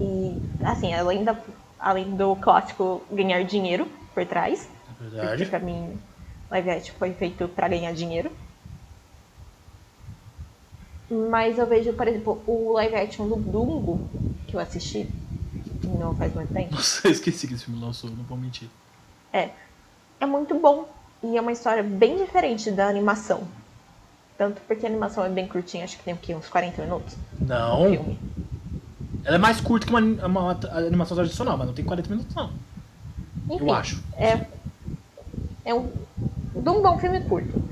E, assim, além, da, além do clássico ganhar dinheiro por trás, É porque verdade. pra mim, live action foi feito pra ganhar dinheiro. Mas eu vejo, por exemplo, o live action do Dumbo, que eu assisti não faz muito tempo, Nossa, (laughs) eu esqueci que esse filme lançou, não vou mentir. é, é muito bom. E é uma história bem diferente da animação. Tanto porque a animação é bem curtinha, acho que tem o quê? Uns 40 minutos? Não. Ela é mais curta que uma, uma animação tradicional, mas não tem 40 minutos, não. Enfim, Eu acho. É, é um, Dumbo é um filme curto.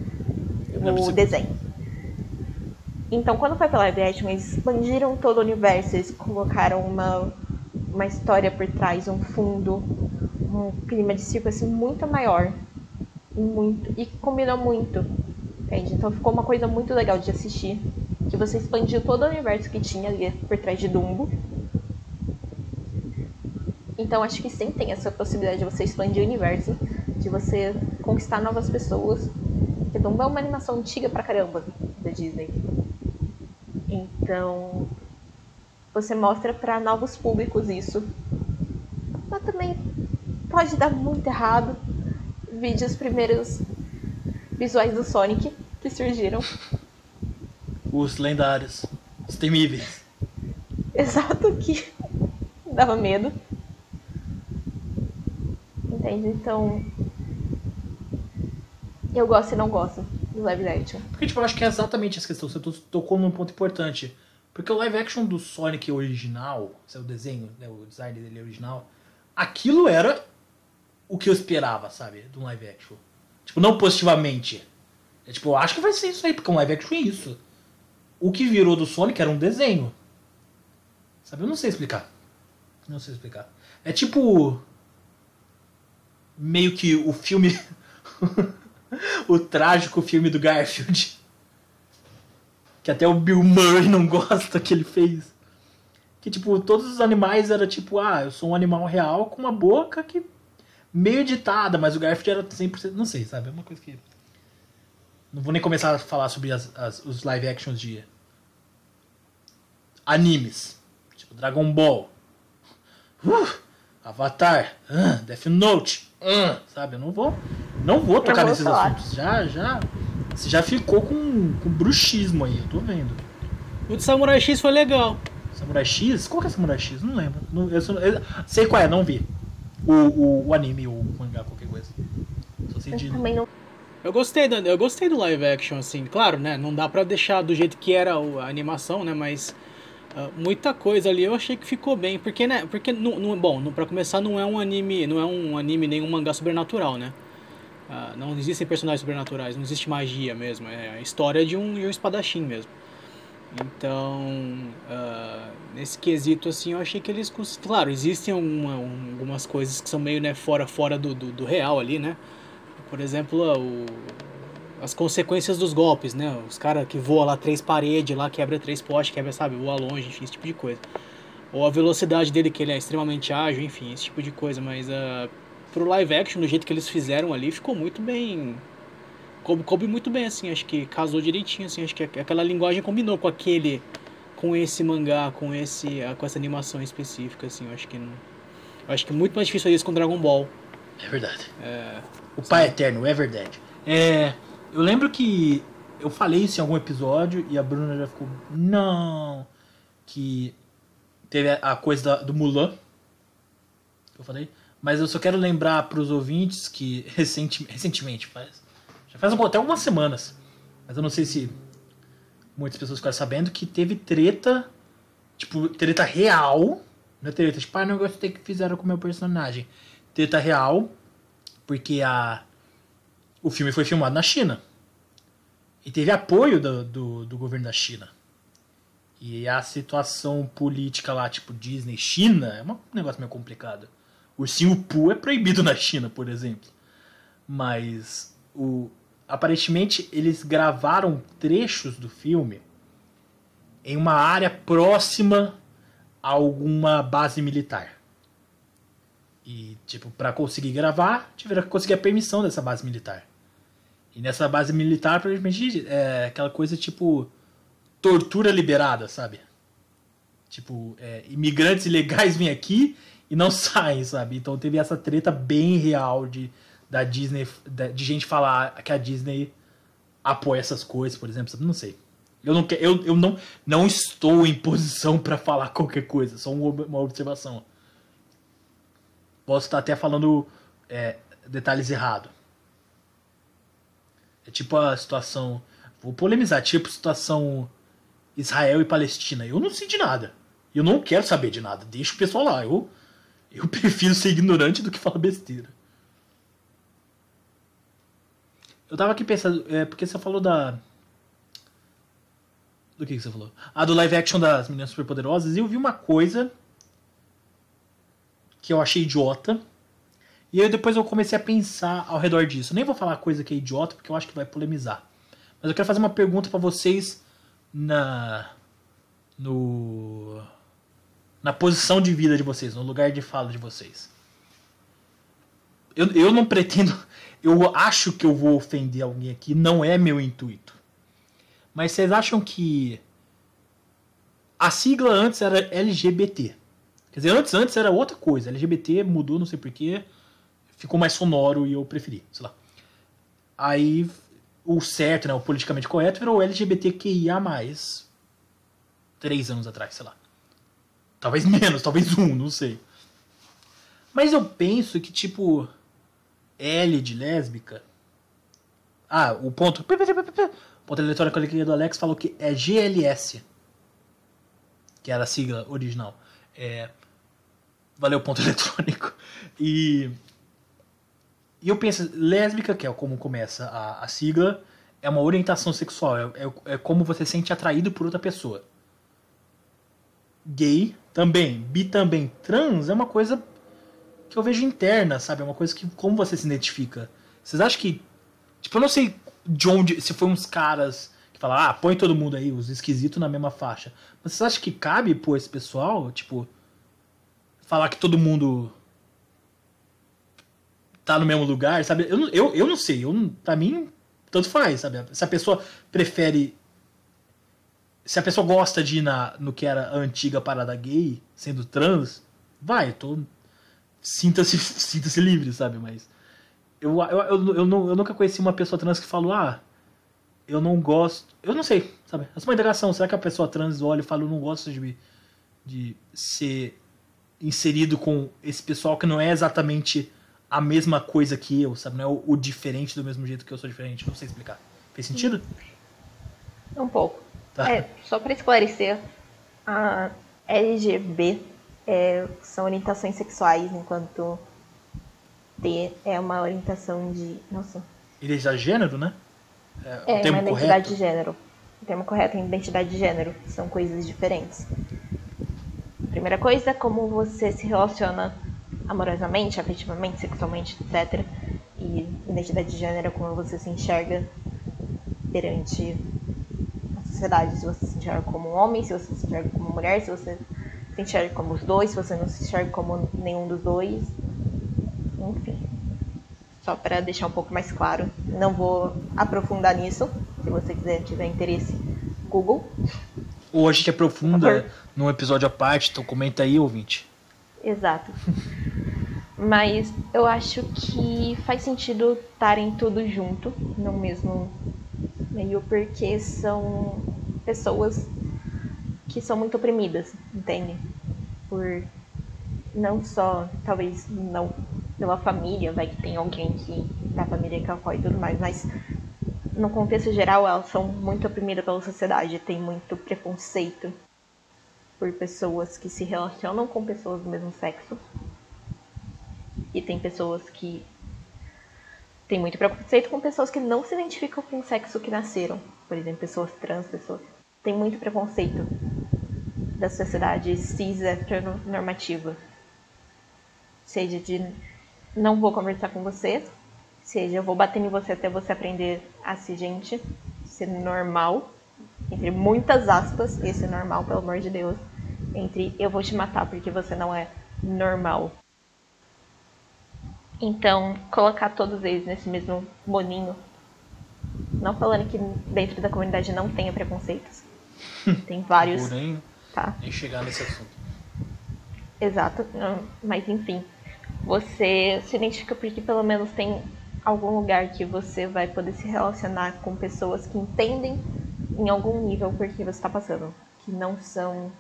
O desenho. Então, quando foi pra live action, eles expandiram todo o universo, eles colocaram uma, uma história por trás, um fundo, um clima de circo assim, muito maior. E, muito, e combinou muito. Entende? Então ficou uma coisa muito legal de assistir. Que você expandiu todo o universo que tinha ali por trás de Dumbo. Então acho que sim tem essa possibilidade de você expandir o universo, de você conquistar novas pessoas. Porque Dumbo é uma animação antiga pra caramba da Disney. Então você mostra pra novos públicos isso. Mas também pode dar muito errado. Vide os primeiros visuais do Sonic que surgiram. Os lendários, os temíveis. Exato que dava medo. Entende? Então. Eu gosto e não gosto do live action. Porque, tipo, eu acho que é exatamente essa questão. Você to- tocou num ponto importante. Porque o live action do Sonic original, esse é o desenho, né, o design dele original, aquilo era o que eu esperava, sabe? De um live action. Tipo, não positivamente. É, tipo, eu acho que vai ser isso aí, porque um live action é isso. O que virou do Sonic era um desenho. Sabe? Eu não sei explicar. Não sei explicar. É tipo. Meio que o filme. (laughs) o trágico filme do Garfield. (laughs) Que até o Bill Murray não gosta que ele fez. Que tipo, todos os animais era tipo, ah, eu sou um animal real com uma boca que. meio editada, mas o Garfield era 100%. Não sei, sabe? É uma coisa que. Não vou nem começar a falar sobre as, as, os live actions de. animes. Tipo, Dragon Ball. Uh, Avatar. Uh, Death Note. Uh, sabe? Eu não vou. Não vou tocar vou nesses falar. assuntos. Já, já. Você já ficou com, com bruxismo aí, eu tô vendo. O de Samurai X foi legal. Samurai X? Qual que é Samurai X? Não lembro. Não, eu, só- eu sei qual é, não vi. O, o, o anime, o mangá, qualquer coisa. Só sei Eu de. também não. Eu gostei, do, eu gostei do live action, assim. Claro, né? Não dá pra deixar do jeito que era a animação, né? Mas ah, muita coisa ali eu achei que ficou bem. Porque, né? Porque, não, bom, não, pra começar, não é um anime, não é um anime nem um mangá sobrenatural, né? Ah, não existem personagens sobrenaturais, não existe magia mesmo. É a história de um, de um espadachim mesmo. Então, ah, nesse quesito, assim, eu achei que eles... Claro, existem alguma- um- algumas coisas que são meio, né, fora, fora do, do, do real ali, né? Por exemplo, o, as consequências dos golpes, né? Os caras que voam lá três paredes, lá quebra três postes, quebra, sabe, voa longe, enfim, esse tipo de coisa. Ou a velocidade dele, que ele é extremamente ágil, enfim, esse tipo de coisa. Mas uh, pro live action, do jeito que eles fizeram ali, ficou muito bem. Coube, coube muito bem, assim, acho que casou direitinho, assim, acho que aquela linguagem combinou com aquele. com esse mangá, com esse. ah, com essa animação específica, assim, eu acho que. acho que é muito mais difícil isso com Dragon Ball. É verdade. É, O Pai Eterno, é verdade. É. Eu lembro que eu falei isso em algum episódio e a Bruna já ficou. Não. Que teve a- coisa do Mulan. Eu falei. Mas eu só quero lembrar pros ouvintes que recenti, recentemente, faz. Já faz até algumas semanas. Mas eu não sei se muitas pessoas ficaram sabendo que teve treta. Tipo, treta real. Não é treta, tipo, ah, não gostei que fizeram com o meu personagem. Treta real porque a, o filme foi filmado na China. E teve apoio do, do, do governo da China. E a situação política lá, tipo Disney, China, é um negócio meio complicado. Ursinho Poo é proibido na China, por exemplo. Mas o, aparentemente eles gravaram trechos do filme em uma área próxima a alguma base militar. E, tipo, pra conseguir gravar, tiveram que conseguir a permissão dessa base militar. E nessa base militar, provavelmente, é aquela coisa tipo. tortura liberada, sabe? Tipo, é, imigrantes ilegais vêm aqui e não (laughs) saem, sabe? Então teve essa treta bem real de, da Disney, de gente falar que a Disney apoia essas coisas, por exemplo, sabe? Não sei. Eu não, eu, eu não, não estou em posição pra falar qualquer coisa, só uma observação. Posso estar até falando é, detalhes errados. É tipo a situação. Vou polemizar, tipo situação Israel e Palestina. Eu não sei de nada. Eu não quero saber de nada. Deixa o pessoal lá. Eu, eu (laughs) prefiro ser ignorante do que falar besteira. Eu tava aqui pensando, é, porque você falou da. Do que, que você falou? Ah, do live action das Meninas Superpoderosas. E eu vi uma coisa que eu achei idiota. E aí depois eu comecei a pensar ao redor disso. Nem vou falar coisa que é idiota, porque eu acho que vai polemizar. Mas eu quero fazer uma pergunta pra vocês na. No. Na posição de vida de vocês, no lugar de fala de vocês. Eu, eu não pretendo. Eu acho que eu vou ofender alguém aqui, não é meu intuito. Mas vocês acham que. A sigla antes era LGBT. Quer dizer, antes, antes era outra coisa. LGBT mudou, não sei porquê. Ficou mais sonoro e eu preferi, sei lá. Aí o certo, né, o politicamente correto, virou LGBTQIA+. Três anos atrás, sei lá. Talvez menos, talvez um, não sei. Mas eu penso que, tipo, L de lésbica... Ah, o ponto... O ponto eletrônico ali do Alex falou que é GLS. Que era a sigla original. É... Valeu, ponto (laughs) eletrônico. E... E eu penso, lésbica, que é como começa a, a sigla, é uma orientação sexual, é, é, é como você se sente atraído por outra pessoa. gay também, bi também, trans é uma coisa que eu vejo interna, sabe? É uma coisa que como você se identifica. Vocês acham que tipo, eu não sei de onde se foi uns caras que falam, ah, põe todo mundo aí, os esquisitos na mesma faixa. Mas vocês acham que cabe pôr esse pessoal, tipo, falar que todo mundo tá no mesmo lugar, sabe? Eu, eu, eu não sei, eu, pra mim, tanto faz, sabe? Se a pessoa prefere se a pessoa gosta de ir na, no que era a antiga parada gay, sendo trans, vai, tô. Sinta-se (laughs) sinta livre, sabe? Mas. Eu, eu, eu, eu, não, eu nunca conheci uma pessoa trans que falou, ah, eu não gosto. Eu não sei, sabe? Essa é uma indagação. Será que a pessoa trans olha e fala, eu não gosto de, de ser inserido com esse pessoal que não é exatamente a mesma coisa que eu, sabe? Não é o, o diferente do mesmo jeito que eu sou diferente. Não sei explicar. Fez sentido? Um pouco. Tá. É, só para esclarecer, a LGB é, são orientações sexuais, enquanto T é uma orientação de. Nossa. Identidade de gênero, né? É, é uma identidade correto. de gênero. O termo correto é identidade de gênero. São coisas diferentes. Primeira coisa, como você se relaciona amorosamente, afetivamente, sexualmente, etc. E identidade de gênero como você se enxerga perante sociedade, se você se enxerga como um homem, se você se enxerga como mulher, se você se enxerga como os dois, se você não se enxerga como nenhum dos dois. Enfim. Só para deixar um pouco mais claro. Não vou aprofundar nisso. Se você quiser, tiver interesse, Google. Ou a gente aprofunda num episódio à parte, então comenta aí, ouvinte. Exato. Mas eu acho que faz sentido estarem tudo junto no mesmo meio porque são pessoas que são muito oprimidas, entende? Por não só, talvez não pela família, vai que tem alguém que da família que apoia e tudo mais, mas no contexto geral elas são muito oprimidas pela sociedade, tem muito preconceito por pessoas que se relacionam com pessoas do mesmo sexo. E tem pessoas que tem muito preconceito com pessoas que não se identificam com o sexo que nasceram. Por exemplo, pessoas trans, pessoas. Tem muito preconceito da sociedade cis heteronormativa. Seja de não vou conversar com você, seja eu vou bater em você até você aprender a ser gente, ser normal, entre muitas aspas, esse é normal, pelo amor de Deus, entre eu vou te matar porque você não é normal. Então, colocar todos eles nesse mesmo moninho. Não falando que dentro da comunidade não tenha preconceitos. (laughs) Tem vários. Porém, tá. nem chegar nesse assunto. Exato. Mas enfim. Você se identifica porque pelo menos tem algum lugar que você vai poder se relacionar com pessoas que entendem em algum nível por que você está passando. Que não são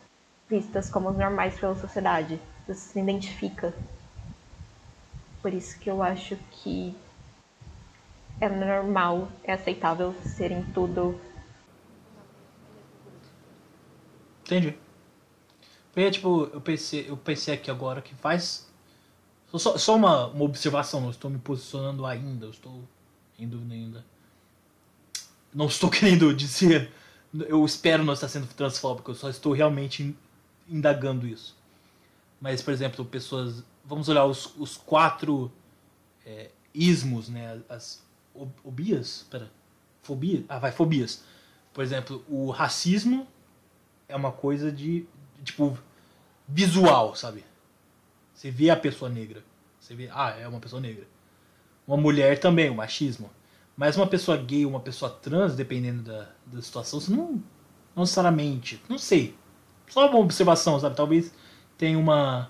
vistas como normais pela sociedade. Você se identifica por isso que eu acho que é normal, é aceitável serem tudo. Entendi. Porque, tipo, eu pensei, eu pensei aqui agora que faz. Só, só uma, uma observação, não estou me posicionando ainda, eu estou em dúvida ainda. Não estou (laughs) querendo dizer. Eu espero não estar sendo transfóbico, eu só estou realmente indagando isso. Mas, por exemplo, pessoas vamos olhar os, os quatro é, ismos, né? As obias, pera, fobia, ah, vai, fobias. Por exemplo, o racismo é uma coisa de, tipo visual, sabe? Você vê a pessoa negra, você vê, ah, é uma pessoa negra. Uma mulher também, o machismo. Mas uma pessoa gay, uma pessoa trans, dependendo da, da situação, você não, não necessariamente, não sei. Só uma observação, sabe? Talvez tenha uma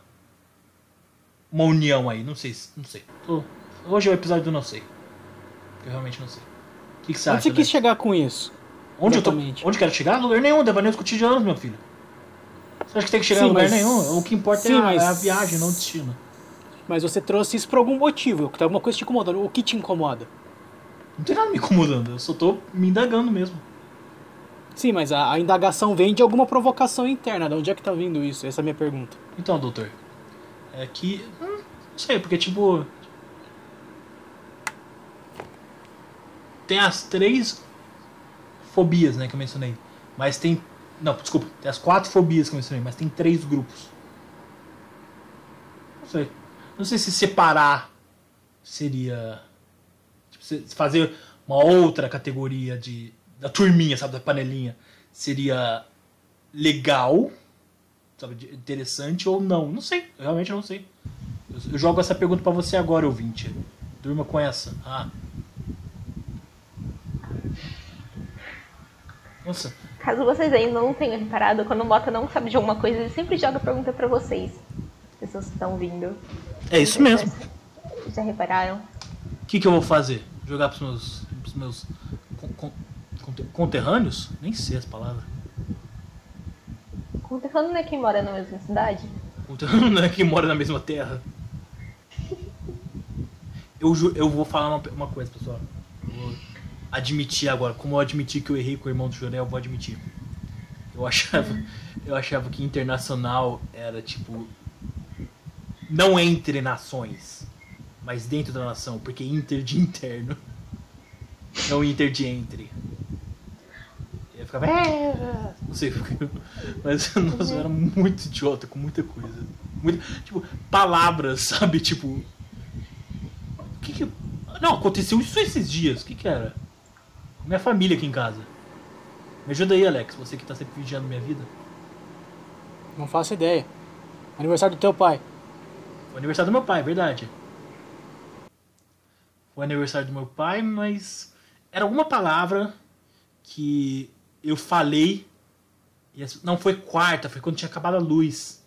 uma união aí, não sei, não sei. Hoje é o episódio do não sei. Eu realmente não sei. O que, que você Onde acha? você quis chegar com isso? Onde Exatamente. eu tô? Onde quero chegar? Lugar nenhum, devaneios cotidianos, meu filho. Acha que tem que chegar Sim, em lugar mas... nenhum? O que importa Sim, é, a, mas... é, a, viagem, não o destino. Mas você trouxe isso por algum motivo, tem alguma coisa te incomodando. O que te incomoda? Não tem nada me incomodando, eu só tô me indagando mesmo. Sim, mas a, a indagação vem de alguma provocação interna. De onde é que tá vindo isso? Essa é a minha pergunta. Então, doutor, é que. Hum, não sei, porque tipo. Tem as três fobias, né, que eu mencionei. Mas tem Não, desculpa. Tem as quatro fobias que eu mencionei, mas tem três grupos. Não sei. Não sei se separar seria. Tipo, fazer uma outra categoria de. Da turminha, sabe? Da panelinha. Seria legal. Sabe? Interessante ou não. Não sei. Eu realmente não sei. Eu, eu jogo essa pergunta pra você agora, ouvinte. Durma com essa. Ah. Nossa. Caso vocês ainda não tenham reparado, quando o Mota não sabe de alguma coisa, ele sempre joga a pergunta pra vocês. As pessoas que estão vindo. É isso mesmo. Já repararam? O que, que eu vou fazer? Jogar pros meus, pros meus con- con- conte- conterrâneos? Nem sei as palavras. Conterrâneo não é quem mora na mesma cidade? Conterrâneo não é quem mora na mesma terra. (laughs) Eu, eu vou falar uma, uma coisa, pessoal. Admitir agora. Como eu admiti que eu errei com o irmão do Jorel, eu vou admitir. Eu achava, eu achava que internacional era tipo. Não entre nações, mas dentro da nação, porque inter de interno. (laughs) Não inter de entre. Eu ficava. "É", Não sei, (laughs) mas (laughs) eu era muito idiota com muita coisa. Muito, tipo, palavras, sabe? Tipo. O que que. Não, aconteceu isso esses dias. O que que era? Minha família aqui em casa. Me ajuda aí, Alex, você que tá sempre vigiando minha vida. Não faço ideia. Aniversário do teu pai. Foi aniversário do meu pai, verdade. Foi aniversário do meu pai, mas era alguma palavra que eu falei. Não foi quarta, foi quando tinha acabado a luz.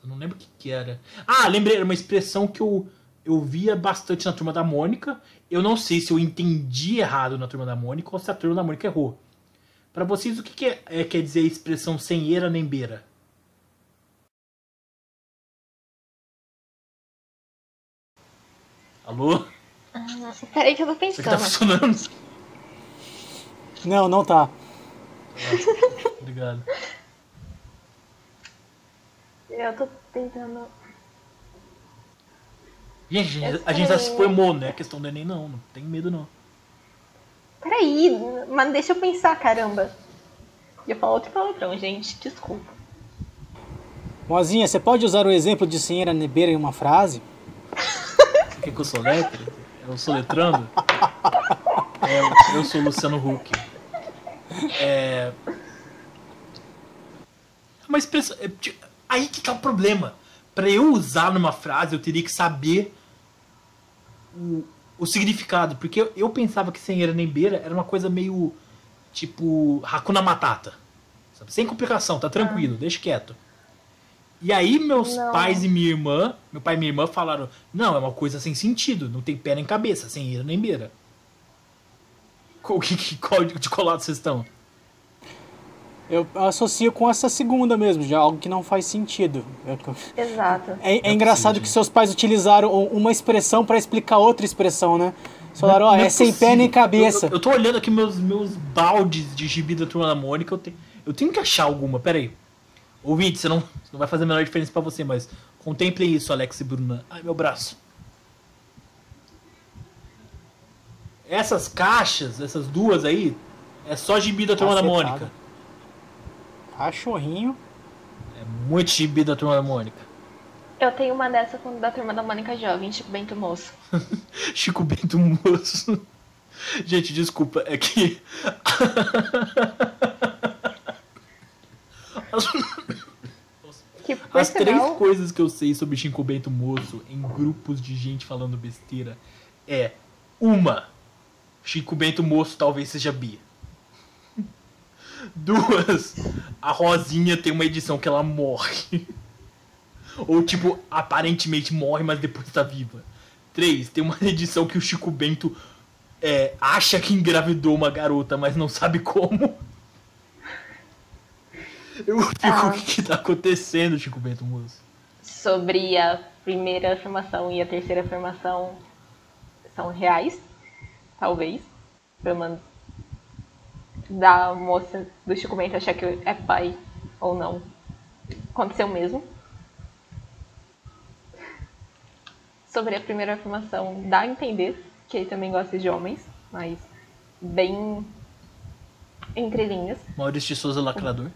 Eu não lembro o que, que era. Ah, lembrei, era uma expressão que eu, eu via bastante na turma da Mônica. Eu não sei se eu entendi errado na turma da Mônica ou se a turma da Mônica errou. Pra vocês, o que, que é- é- quer dizer a expressão sem eira nem beira? Alô? Peraí que eu tô Isso aqui tá pensando. funcionando? Não, não tá. Obrigado. Eu tô tentando. Gente, a gente, Eu a gente já se formou, né? A questão do Enem não, não tem medo não. Peraí, mas deixa eu pensar, caramba. Eu falo outro palavrão, gente. Desculpa. Mozinha, você pode usar o exemplo de senhora Nebeira em uma frase? Você quer que eu sou letra? Eu sou letrando? (laughs) É, eu- sou Luciano Huck. É. Uma expressão. é, Aí que tá o problema. Pra eu usar numa frase, eu teria que saber o, o significado. Porque eu, eu pensava que sem era nem beira era uma coisa meio. Tipo. Hakuna Matata. sabe? Sem complicação, tá tranquilo, deixa quieto. E aí meus Não. pais e minha irmã, meu pai e minha irmã falaram, não, é uma coisa sem sentido, não tem pé nem cabeça, sem ira nem beira. (laughs) Qual, que, qual de de qual lado vocês estão? Eu associo com essa segunda mesmo, de algo que não faz sentido. Eu- Exato. É, é é engraçado que seus pais utilizaram uma expressão pra explicar outra expressão, né? Falaram, ó, é, sem pé nem cabeça. Eu, eu tô olhando aqui meus, meus baldes de gibi da Turma da Mônica, eu, te, eu tenho que achar alguma, peraí. Ouvinte, você não, isso não vai fazer a menor diferença pra você, mas contemplem isso, Alex e Bruna. Ai, meu braço. Essas caixas, essas duas aí, é só gibi da Turma da. Mônica. Cachorrinho. É muito gibi da Turma da Mônica. Eu tenho uma dessa com da turma da Mônica Jovem, tipo Bento Moço. (laughs) Chico Bento Moço. Gente, desculpa, é que. As, Que as três coisas que eu sei sobre Chico Bento Moço em grupos de gente falando besteira é: uma, Chico Bento Moço talvez seja Bia. Duas, a Rosinha tem uma edição que ela morre. Ou, tipo, aparentemente morre, mas depois tá viva. Três, tem uma edição que o Chico Bento é, acha que engravidou uma garota, mas não sabe como. Eu fico, Ah. o que, que tá acontecendo, Chico Bento Moço? sobre a primeira afirmação e a terceira afirmação são reais, talvez. Pelo menos da moça do Chico Bento achar que é pai ou não. Aconteceu mesmo. Sobre a primeira afirmação, dá a entender que ele também gosta de homens, mas bem entre linhas. Maurício de Souza Lacrador.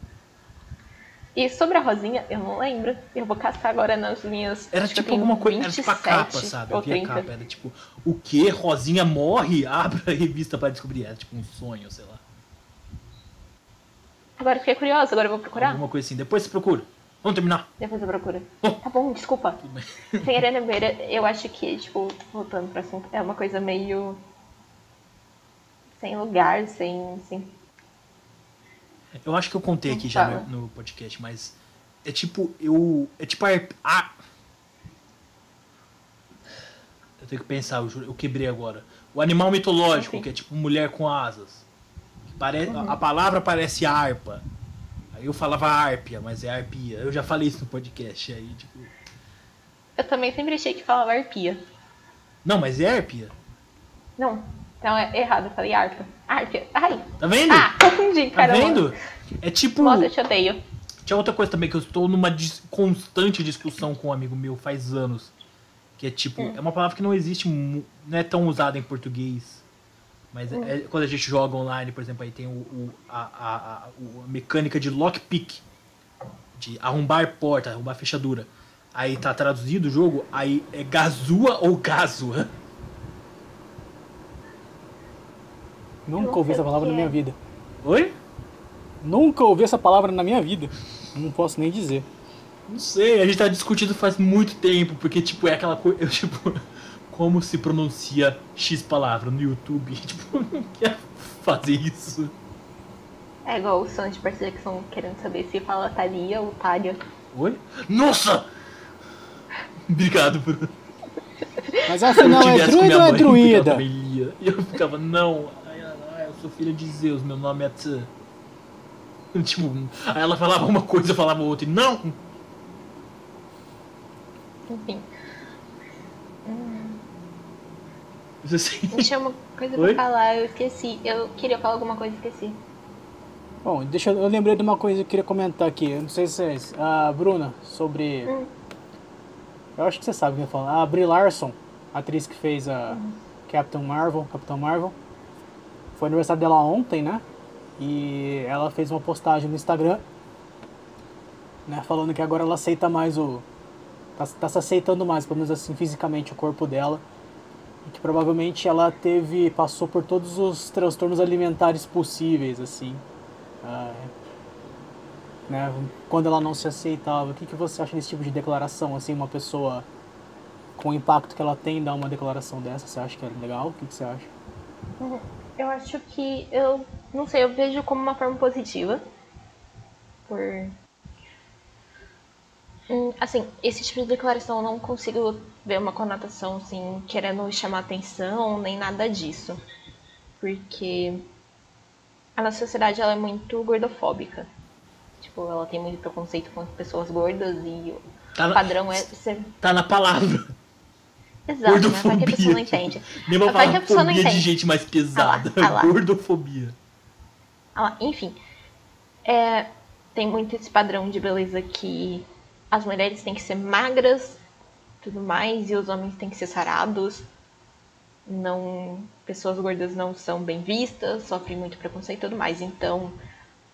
E sobre a Rosinha, eu não lembro. Eu vou caçar agora nas minhas. Era tipo tenho alguma coisa. Era tipo a 27 capa, sabe? Eu vi a 30. capa. Era tipo, o que? Rosinha morre? (laughs) Abra a revista pra descobrir. Era tipo um sonho, sei lá. Agora fiquei curiosa, agora eu vou procurar. Alguma coisa assim. Depois você procura. Vamos terminar. Depois eu procuro. Oh. Tá bom, desculpa. (laughs) Sem Arena Beira, eu acho que, tipo, voltando pro assunto, é uma coisa meio. sem lugar, sem. sem... Eu acho que eu contei aqui Não já fala. no, no podcast, mas é tipo, eu. É tipo a. a- eu tenho que pensar, eu, juro, eu quebrei agora. O animal mitológico, que é tipo mulher com asas. Pare, Uhum. A palavra parece harpa. Aí eu falava árpia, mas é arpia. Eu já falei isso no podcast. Aí, tipo. Eu também sempre achei que falava arpia. Não, mas é arpia. Não, então é errado, eu falei arpa. Arpia. Ai! Tá vendo? Ah, (laughs) confundi, tá vendo? É tipo. Nossa, eu te odeio. Tinha outra coisa também que eu estou numa dis- constante discussão com um amigo meu faz anos. Que é tipo, Hum. é uma palavra que não existe, não é tão usada em português. Mas é- Hum. é quando a gente joga online, por exemplo, aí tem o, o- a, a- a- mecânica de lockpick. De arrombar porta, arrombar fechadura. Aí tá traduzido o jogo, aí é gazua ou gazua. Nunca ouvi essa palavra na minha é. vida. Oi? Nunca ouvi essa palavra na minha vida. Não posso nem dizer. Não sei, a gente tá discutindo faz muito tempo, porque, tipo, é aquela coisa. (laughs) Tipo, como se pronuncia X palavra no YouTube? (laughs) Tipo, eu não quero fazer isso. É igual os fãs de perseguição querendo saber se fala Thalia ou Thalia. Oi? Nossa! Obrigado por. Mas afinal, é tivesse com minha druida ou é druida? E eu ficava, não, eu sou filha de Zeus, meu nome é Tã. Tipo, aí ela falava uma coisa, eu falava outra, e não! Enfim. Isso assim. Me chama coisa Oi? pra falar, eu esqueci. Eu queria falar alguma coisa e esqueci. Bom, deixa eu, eu lembrei de uma coisa que eu queria comentar aqui. Eu não sei se vocês. A Bruna, sobre. Hum. Eu acho que você sabe o que eu falo. A Brie Larson, a atriz que fez a Captain Marvel, Capitão Marvel. Foi aniversário dela ontem, né? E ela fez uma postagem no Instagram, né? Falando que agora ela aceita mais o. Tá, tá se aceitando mais, pelo menos assim, fisicamente, o corpo dela. Que provavelmente ela teve. passou por todos os transtornos alimentares possíveis, assim. Ah, né? Quando ela não se aceitava. O que, que você acha desse tipo de declaração? Assim, uma pessoa com o impacto que ela tem dar uma declaração dessa, você acha que é legal? O que, que você acha? Eu acho que eu não sei, eu vejo como uma forma positiva. Por assim, esse tipo de declaração eu não consigo ver uma conotação assim, querendo chamar atenção, nem nada disso. Porque a nossa sociedade ela é muito gordofóbica. Tipo, ela tem muito preconceito com pessoas gordas e Tá o na, padrão é ser tá na palavra. Exato, né? Vai que a pessoa não Gordofobia. entende. Nem uma Vai que a pessoa não fobia de entende. gente mais pesada. Ah lá, ah lá. Gordofobia. Ah, lá, enfim, é, tem muito esse padrão de beleza que as mulheres têm que ser magras, tudo mais, e os homens têm que ser sarados. Não, pessoas gordas não são bem vistas, sofrem muito preconceito e tudo mais. Então,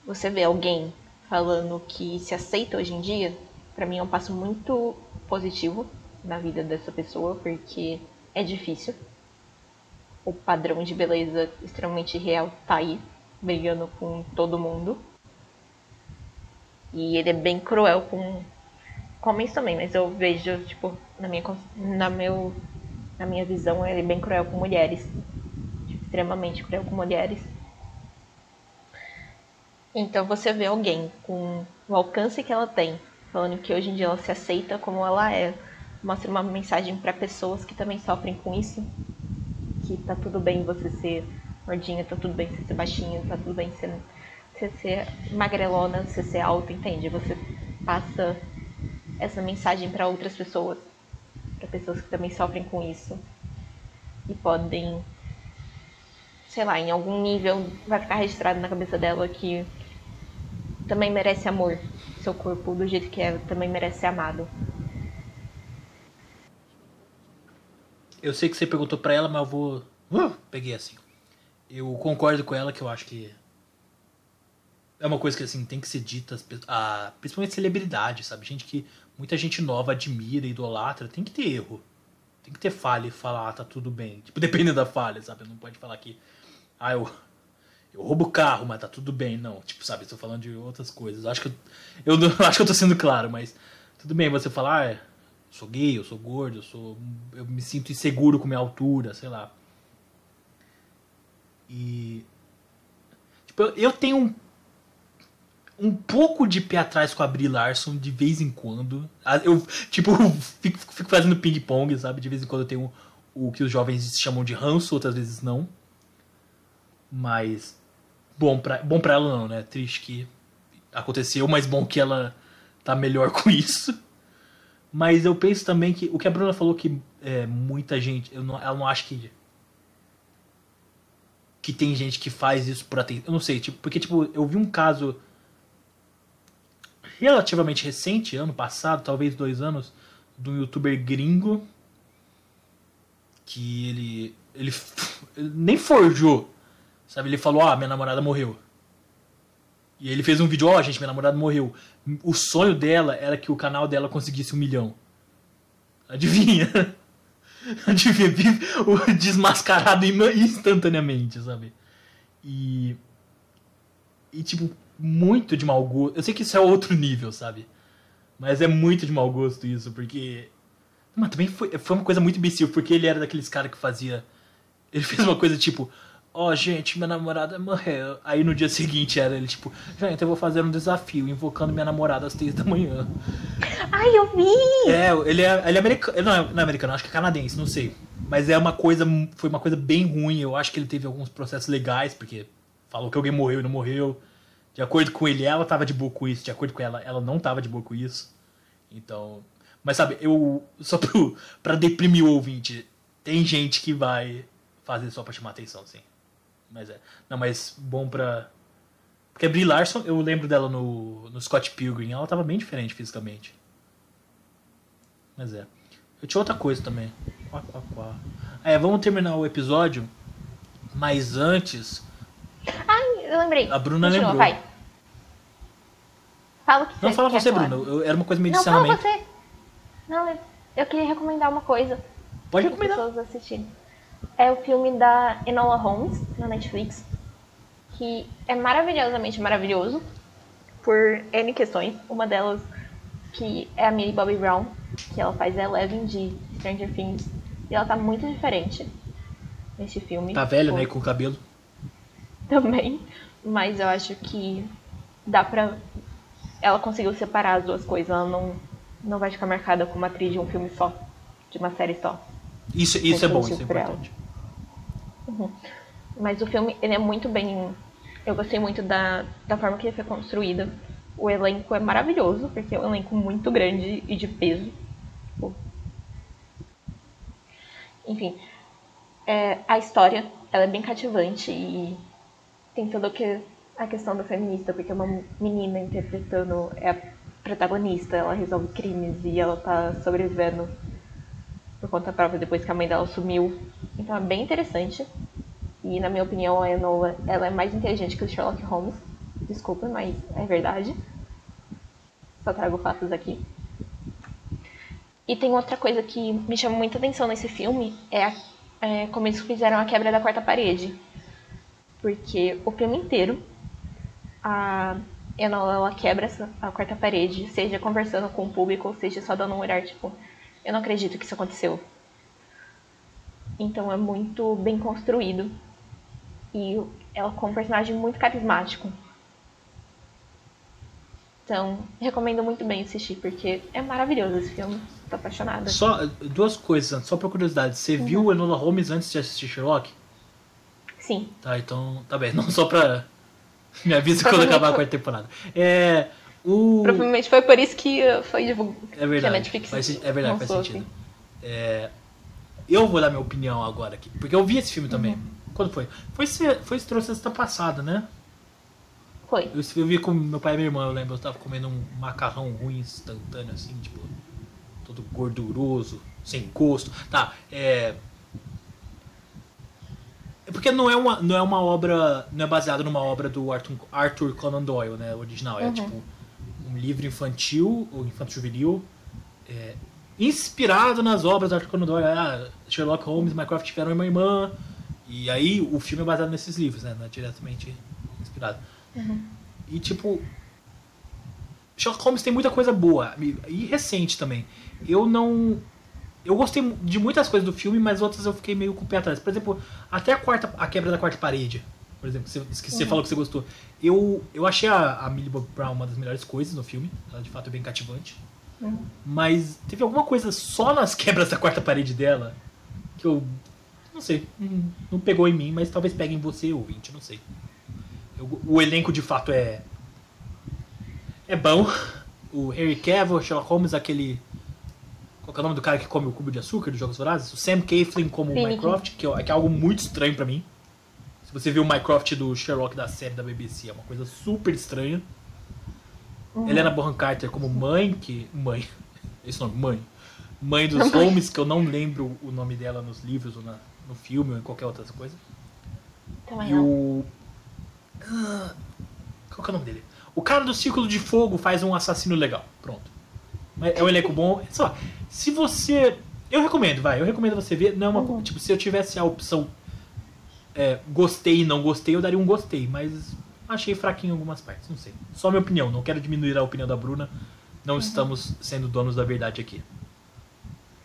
você vê alguém falando que se aceita hoje em dia, pra mim é um passo muito positivo na vida dessa pessoa, porque é difícil. O padrão de beleza extremamente real tá aí, brigando com todo mundo. E ele é bem cruel com homens também, mas eu vejo, tipo, na minha, na meu, na minha visão, ele é bem cruel com mulheres. Tipo, extremamente cruel com mulheres. Então você vê alguém com o alcance que ela tem, falando que hoje em dia ela se aceita como ela é, mostra uma mensagem para pessoas que também sofrem com isso, que tá tudo bem você ser gordinha, tá tudo bem você ser baixinha, tá tudo bem você, você ser magrelona, você ser alta, entende? Você passa essa mensagem para outras pessoas, para pessoas que também sofrem com isso e podem, sei lá, em algum nível vai ficar registrado na cabeça dela que também merece amor, seu corpo do jeito que é, também merece ser amado. Eu sei que você perguntou pra ela, mas eu vou. Uh, peguei assim. Eu concordo com ela que eu acho que. é uma coisa que assim tem que ser dita, principalmente celebridade, sabe? Gente que muita gente nova admira, idolatra, tem que ter erro. Tem que ter falha e falar, ah, tá tudo bem. (laughs) Tipo, dependendo da falha, sabe? Não pode falar que, ah, eu, eu roubo o carro, mas tá tudo bem. Não, tipo, sabe? Estou falando de outras coisas. Acho que eu, eu, (laughs) acho que eu tô sendo claro, mas tudo bem você falar, ah, eu sou gay, eu sou gordo, eu sou, eu me sinto inseguro com minha altura, sei lá. E tipo, eu, eu tenho um um pouco de pé atrás com a Brie Larson de vez em quando. Eu, tipo, (laughs) fico, fico fazendo ping-pong, sabe? De vez em quando eu tenho o que os jovens chamam de ranço, outras vezes não. Mas. Bom pra, bom pra ela não, né? Triste que aconteceu, mas bom que ela tá melhor (laughs) com isso. Mas eu penso também que o que a Bruna falou que é, muita gente. Eu não, ela não acha que. Que tem gente que faz isso por atenção. Eu não sei, tipo, porque tipo, eu vi um caso relativamente recente, ano passado, talvez dois anos, de um youtuber gringo que ele, ele, (laughs) ele nem forjou, sabe? Ele falou, ah, minha namorada morreu. E ele fez um vídeo, ó, oh, gente, minha namorada morreu. O sonho dela era que o canal dela conseguisse um milhão. Adivinha? (laughs) Adivinha? O desmascarado instantaneamente, sabe? E. E tipo, muito de mau gosto. Eu sei que isso é outro nível, sabe? Mas é muito de mau gosto isso, porque. Mas também foi, foi uma coisa muito imbecil, porque ele era daqueles caras que fazia. Ele fez uma coisa tipo. Ó, oh, gente, minha namorada morreu. Aí no dia seguinte era ele, tipo, gente, eu vou fazer um desafio invocando minha namorada às três da manhã. Ai, eu vi! É, ele é, ele é americano. Não é, não é americano, acho que é canadense, não sei. Mas é uma coisa. Foi uma coisa bem ruim. Eu acho que ele teve alguns processos legais, porque falou que alguém morreu e não morreu. De acordo com ele, ela tava de boa com isso. De acordo com ela, ela não tava de boa com isso. Então. Mas sabe, eu. Só pro, pra deprimir o ouvinte, tem gente que vai fazer só pra chamar atenção, sim. Mas é. Não, mas bom pra. Porque a Brie Larson, eu lembro dela no, no Scott Pilgrim, ela tava bem diferente fisicamente. Mas é. Eu tinha outra coisa também. É, vamos terminar o episódio. Mas antes. Ah, eu lembrei. A Bruna Continua, lembrou. Vai. Fala o que Não, você fala você, falar. Bruno. Eu, era uma coisa meio de Não, fala você. Não, eu queria recomendar uma coisa. Pode recomendar. pessoas assistirem. É o filme da Enola Holmes, na Netflix. Que é maravilhosamente maravilhoso. Por N questões. Uma delas que é a Millie Bobby Brown. Que ela faz a Eleven de Stranger Things. E ela tá muito diferente nesse filme. Tá velha, né? Com o cabelo. Também. Mas eu acho que dá pra ela conseguiu separar as duas coisas. Ela não, não vai ficar marcada como atriz de um filme só, de uma série só. Isso, isso é bom, isso é importante. Uhum. Mas o filme, ele é muito bem... Eu gostei muito da, da forma que ele foi construído. O elenco é maravilhoso, porque é um elenco muito grande e de peso. Enfim, é, a história ela é bem cativante e tem tudo o que a questão do feminista, porque uma menina interpretando é a protagonista, ela resolve crimes e ela tá sobrevivendo por conta própria depois que a mãe dela sumiu. Então é bem interessante. E na minha opinião, a Enola ela é mais inteligente que o Sherlock Holmes. Desculpa, mas é verdade. Só trago fatos aqui. E tem outra coisa que me chama muita atenção nesse filme, é, a, é como eles fizeram a quebra da quarta parede. Porque o filme inteiro a Enola ela quebra essa, a quarta parede, seja conversando com o público, ou seja só dando um olhar, tipo, eu não acredito que isso aconteceu. Então é muito bem construído. E ela com um personagem muito carismático. Então, recomendo muito bem assistir, porque é maravilhoso esse filme. Tô apaixonada. Só duas coisas, só por curiosidade. Você uhum. viu Enola Holmes antes de assistir Sherlock? Sim. Tá, então tá bem. (laughs) Não só pra Me avisa quando acabar a quarta temporada. É, o... Provavelmente foi por isso que foi divulgado. É verdade. Que a Netflix faz, é verdade, faz sentido. Assim. É, eu vou dar minha opinião agora aqui. Porque eu vi esse filme também. Uhum. Quando foi? Foi, foi esse trouxe esta passada, né? Foi. Eu, eu vi com meu pai e minha irmã, eu lembro. Eu tava comendo um macarrão ruim, instantâneo, assim, tipo, todo gorduroso, sem gosto. Tá, é. É porque não é uma, não é uma obra. Não é baseado numa obra do Arthur, Arthur Conan Doyle, né? Original. É Uhum. tipo um livro infantil, ou infanto juvenil, é, inspirado nas obras do Arthur Conan Doyle. Ah, Sherlock Holmes e Mycroft tiveram uma irmã. E aí o filme é baseado nesses livros, né? Não é diretamente inspirado. E tipo. Sherlock Holmes tem muita coisa boa. E recente também. Eu não. Eu gostei de muitas coisas do filme, mas outras eu fiquei meio com o pé atrás. Por exemplo, até a, quarta, a quebra da quarta parede. Por exemplo, que você, que você falou que você gostou. Eu, eu achei a, a Millie Bobby Brown uma das melhores coisas no filme. Ela de fato é bem cativante. Mas teve alguma coisa só nas (laughs) quebras da quarta parede dela que eu. Não sei. Não, não pegou em mim, mas talvez pegue em você, ouvinte, não sei. Eu- o elenco de fato é. É bom. O Harry Cavill, Sherlock Holmes, aquele. Qual é o nome do cara que come o cubo de açúcar dos Jogos Vorazes? O Sam Caiflin como Finnegan. Mycroft, que é, que é algo muito estranho pra mim. Se você viu o Mycroft do Sherlock da série da BBC, é uma coisa super estranha. Helena Bonham Carter como mãe, que. Mãe. (laughs) Esse nome, mãe. Mãe dos Mãe. Holmes, que eu não lembro o nome dela nos livros ou na- no filme ou em qualquer outra coisa. Também E não. o. Ah, Qual que é o nome dele? O cara do Círculo de Fogo faz um assassino legal. Pronto. É um elenco bom. Lá, se você. Eu recomendo, vai. Eu recomendo você ver. Não é uma. Uhum. Tipo, se eu tivesse a opção é, gostei e não gostei, eu daria um gostei. Mas achei fraquinho em algumas partes. Não sei. Só minha opinião. Não quero diminuir a opinião da Bruna. Não estamos sendo donos da verdade aqui.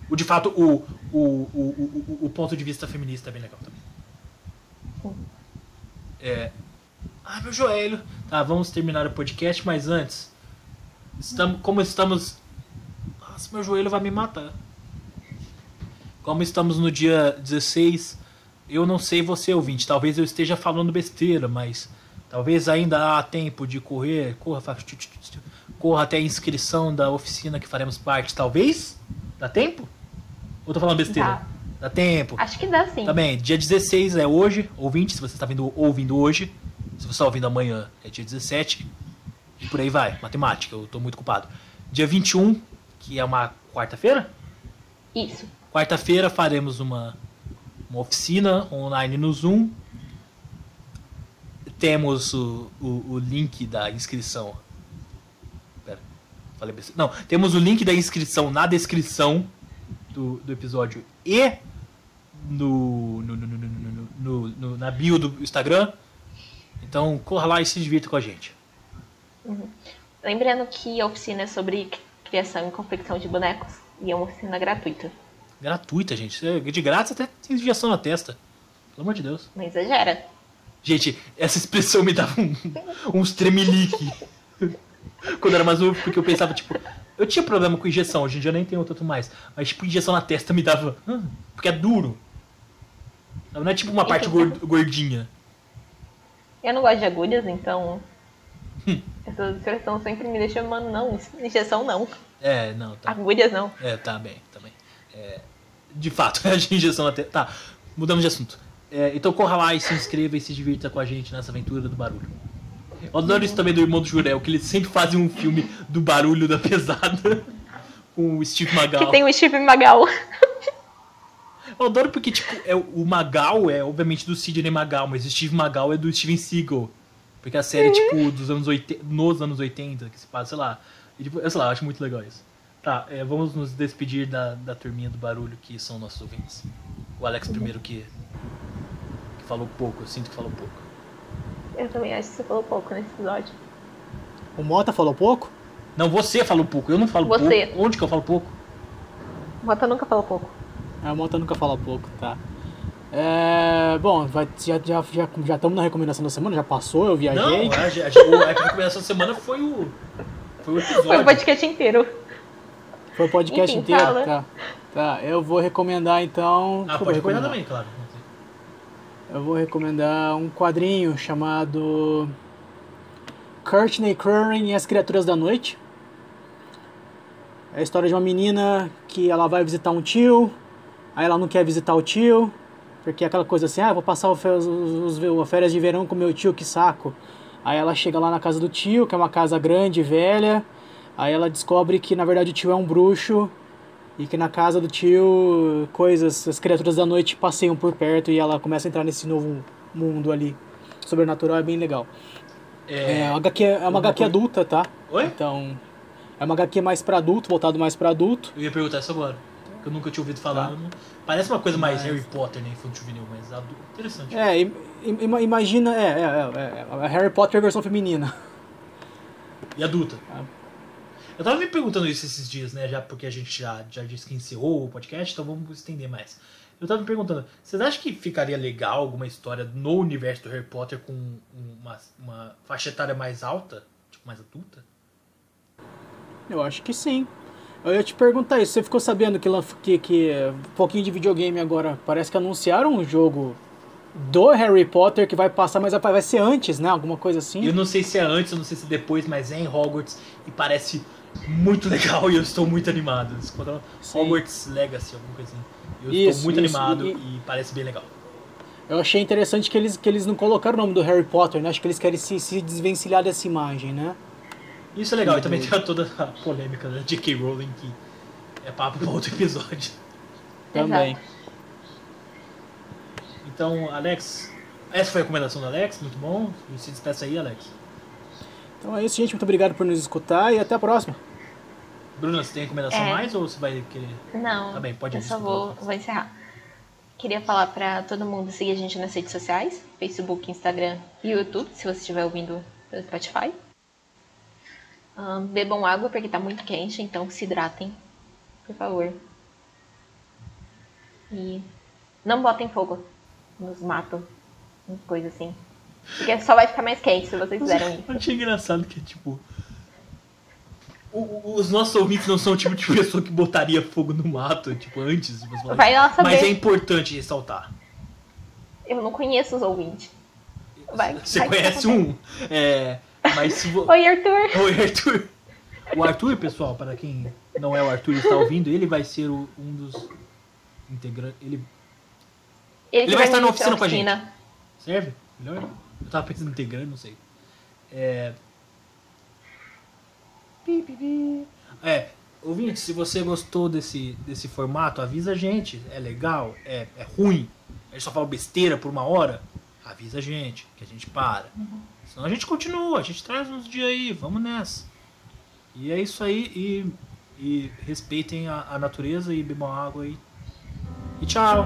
O, de fato, o, o, o, o, o ponto de vista feminista é bem legal também. É. Ah, meu joelho. Tá, vamos terminar o podcast, mas antes. Estamos, como estamos. Nossa, meu joelho vai me matar. Como estamos no dia 16, eu não sei você, ouvinte. Talvez eu esteja falando besteira, mas talvez ainda há tempo de correr. Corra, fa- corra até a inscrição da oficina que faremos parte. Talvez? Dá tempo? Ou tô falando besteira? Dá. Dá tempo. Acho que dá sim. Bem, dia 16 é hoje, ouvinte, se você está vindo, ouvindo hoje. Se você está ouvindo amanhã, é dia 17. E por aí vai, matemática, eu tô muito culpado. Dia 21, que é uma quarta-feira? Isso. Quarta-feira faremos uma, uma oficina online no Zoom. Temos o, o, o link da inscrição. Pera, falei besteira. Não, temos o link da inscrição na descrição do, do episódio e no, no, no, no, na bio do Instagram. Então corra lá e se divirta com a gente. Lembrando que a oficina é sobre criação e confecção de bonecos. E é uma oficina gratuita. Gratuita, gente. De grátis até tem injeção na testa. Pelo amor de Deus. Não exagera. Gente, essa expressão me dava um, uns tremelique. Quando eu era mais novo, porque eu pensava, tipo, eu tinha problema com injeção, hoje em dia eu nem tenho tanto mais. Mas, tipo, injeção na testa me dava. "Hã?" Porque é duro. Não é tipo uma parte gor- gordinha. Eu não gosto de agulhas, então. (laughs) Essa expressão sempre me deixa, mano, não. Injeção não. É, não, tá. Agulhas não. É, tá bem, também. É, de fato, (laughs) a injeção testa. Tá, mudamos de assunto. É, então corra lá e se inscreva e se divirta com a gente nessa aventura do barulho. Eu adoro isso também do Irmão do Jurel, que eles sempre fazem um filme do barulho da pesada (laughs) com o Steve Magal. Que tem o Steve Magal. Eu adoro porque, tipo, é, o Magal é obviamente do Sidney Magal, mas o Steve Magal é do Steven Seagal. Porque a série, tipo, dos anos 80, nos anos 80, que se passa, sei lá. E, tipo, eu sei lá, eu acho muito legal isso. Tá, é, vamos nos despedir da, da turminha do barulho que são nossos ouvintes. O Alex primeiro que, que falou pouco, eu sinto que falou pouco. Eu também acho que você falou pouco nesse episódio. O Mota falou pouco? Não, você falou pouco, eu não falo Você. pouco. Onde que eu falo pouco? O Mota nunca falou pouco. A Mota nunca fala pouco, tá. É, bom, vai, já estamos já, já, já estamos na recomendação da semana, já passou, eu viajei. Não, a, a, a, a recomendação da semana foi o. Foi o episódio. Foi o podcast inteiro. Foi o podcast Enfim, inteiro, fala. tá. Tá, eu vou recomendar então. Ah, eu vou pode recomendar recomendar? também, claro. Eu vou recomendar um quadrinho chamado Courtney Curran e as Criaturas da Noite. É a história de uma menina que ela vai visitar um tio, aí ela não quer visitar o tio, porque é aquela coisa assim, ah, vou passar o fe- os, férias de verão com meu tio, que saco. Aí ela chega lá na casa do tio, que é uma casa grande e velha, aí ela descobre que na verdade o tio é um bruxo E que na casa do tio, coisas, as criaturas da noite passeiam por perto e ela começa a entrar nesse novo mundo ali. Sobrenatural é bem legal. É, uma HQ, é uma HQ adulta, tá? Oi? Então, é uma HQ mais pra adulto, voltado mais pra adulto. Eu ia perguntar isso agora. Que eu nunca tinha ouvido falar. Tá. Parece uma coisa mais Harry Potter, né? Infantil juvenil, mas adulto. Interessante. É, im- im- imagina, é, é, é, é, é Harry Potter versão feminina. E adulta. Ah. Eu tava me perguntando isso esses dias, né? Já porque a gente já, já disse que encerrou o podcast, então vamos estender mais. Eu tava me perguntando, vocês acham que ficaria legal alguma história no universo do Harry Potter com uma, uma faixa etária mais alta? Tipo, mais adulta? Eu acho que sim. Eu ia te perguntar isso, você ficou sabendo que, que, que um pouquinho de videogame agora, parece que anunciaram um jogo do Harry Potter que vai passar, mas vai ser antes, né? Alguma coisa assim. Eu não sei se é antes, eu não sei se é depois, mas é em Hogwarts e parece muito (laughs) legal e eu estou muito animado. Hogwarts Legacy, alguma coisa assim. Eu Isso, estou muito isso, animado e- e... parece bem legal. Eu achei interessante que eles, que eles não colocaram o nome do Harry Potter, né? Acho que eles querem se, se desvencilhar dessa imagem, né? Isso é legal, e também doido. tem toda a polêmica da J.K. Rowling, que é papo para outro episódio. Também. Então, Alex, essa foi a recomendação do Alex, muito bom. E se despeça aí, Alex. Então é isso, gente. Muito obrigado por nos escutar e até a próxima. Bruna, você tem recomendação É. mais ou você vai querer. Não. Tá bem, pode Eu só vou, vou encerrar. Queria falar pra todo mundo seguir a gente nas redes sociais: Facebook, Instagram e YouTube, se você estiver ouvindo pelo Spotify. Ahn, bebam água porque tá muito quente, então se hidratem, por favor. E não botem fogo nos matos, nas coisas assim. Porque só vai ficar mais quente se vocês fizeram isso. Eu achei engraçado que, tipo. o- o- Os nossos ouvintes não são o tipo de pessoa que botaria fogo no mato, tipo, antes Vai lá saber. Mas é importante ressaltar. Eu não conheço os ouvintes. Vai, Você vai conhece um. É, mas vo... Oi, Arthur! Oi, Arthur. O Arthur, pessoal, para quem não é o Arthur e está ouvindo, ele vai ser o- um dos integrantes. Ele Ele, Ele vai estar na ministrar a oficina com a gente. serve? Melhor? Eu tava pensando em integrante, não sei. É. É, ouvinte, se você gostou desse, desse formato, avisa a gente. É legal? É, é ruim? A gente só fala besteira por uma hora? Avisa a gente, que a gente para. Senão a gente continua, a gente traz uns dias aí, vamos nessa. E é isso aí, e, e respeitem a, a natureza e bebam água aí. E tchau!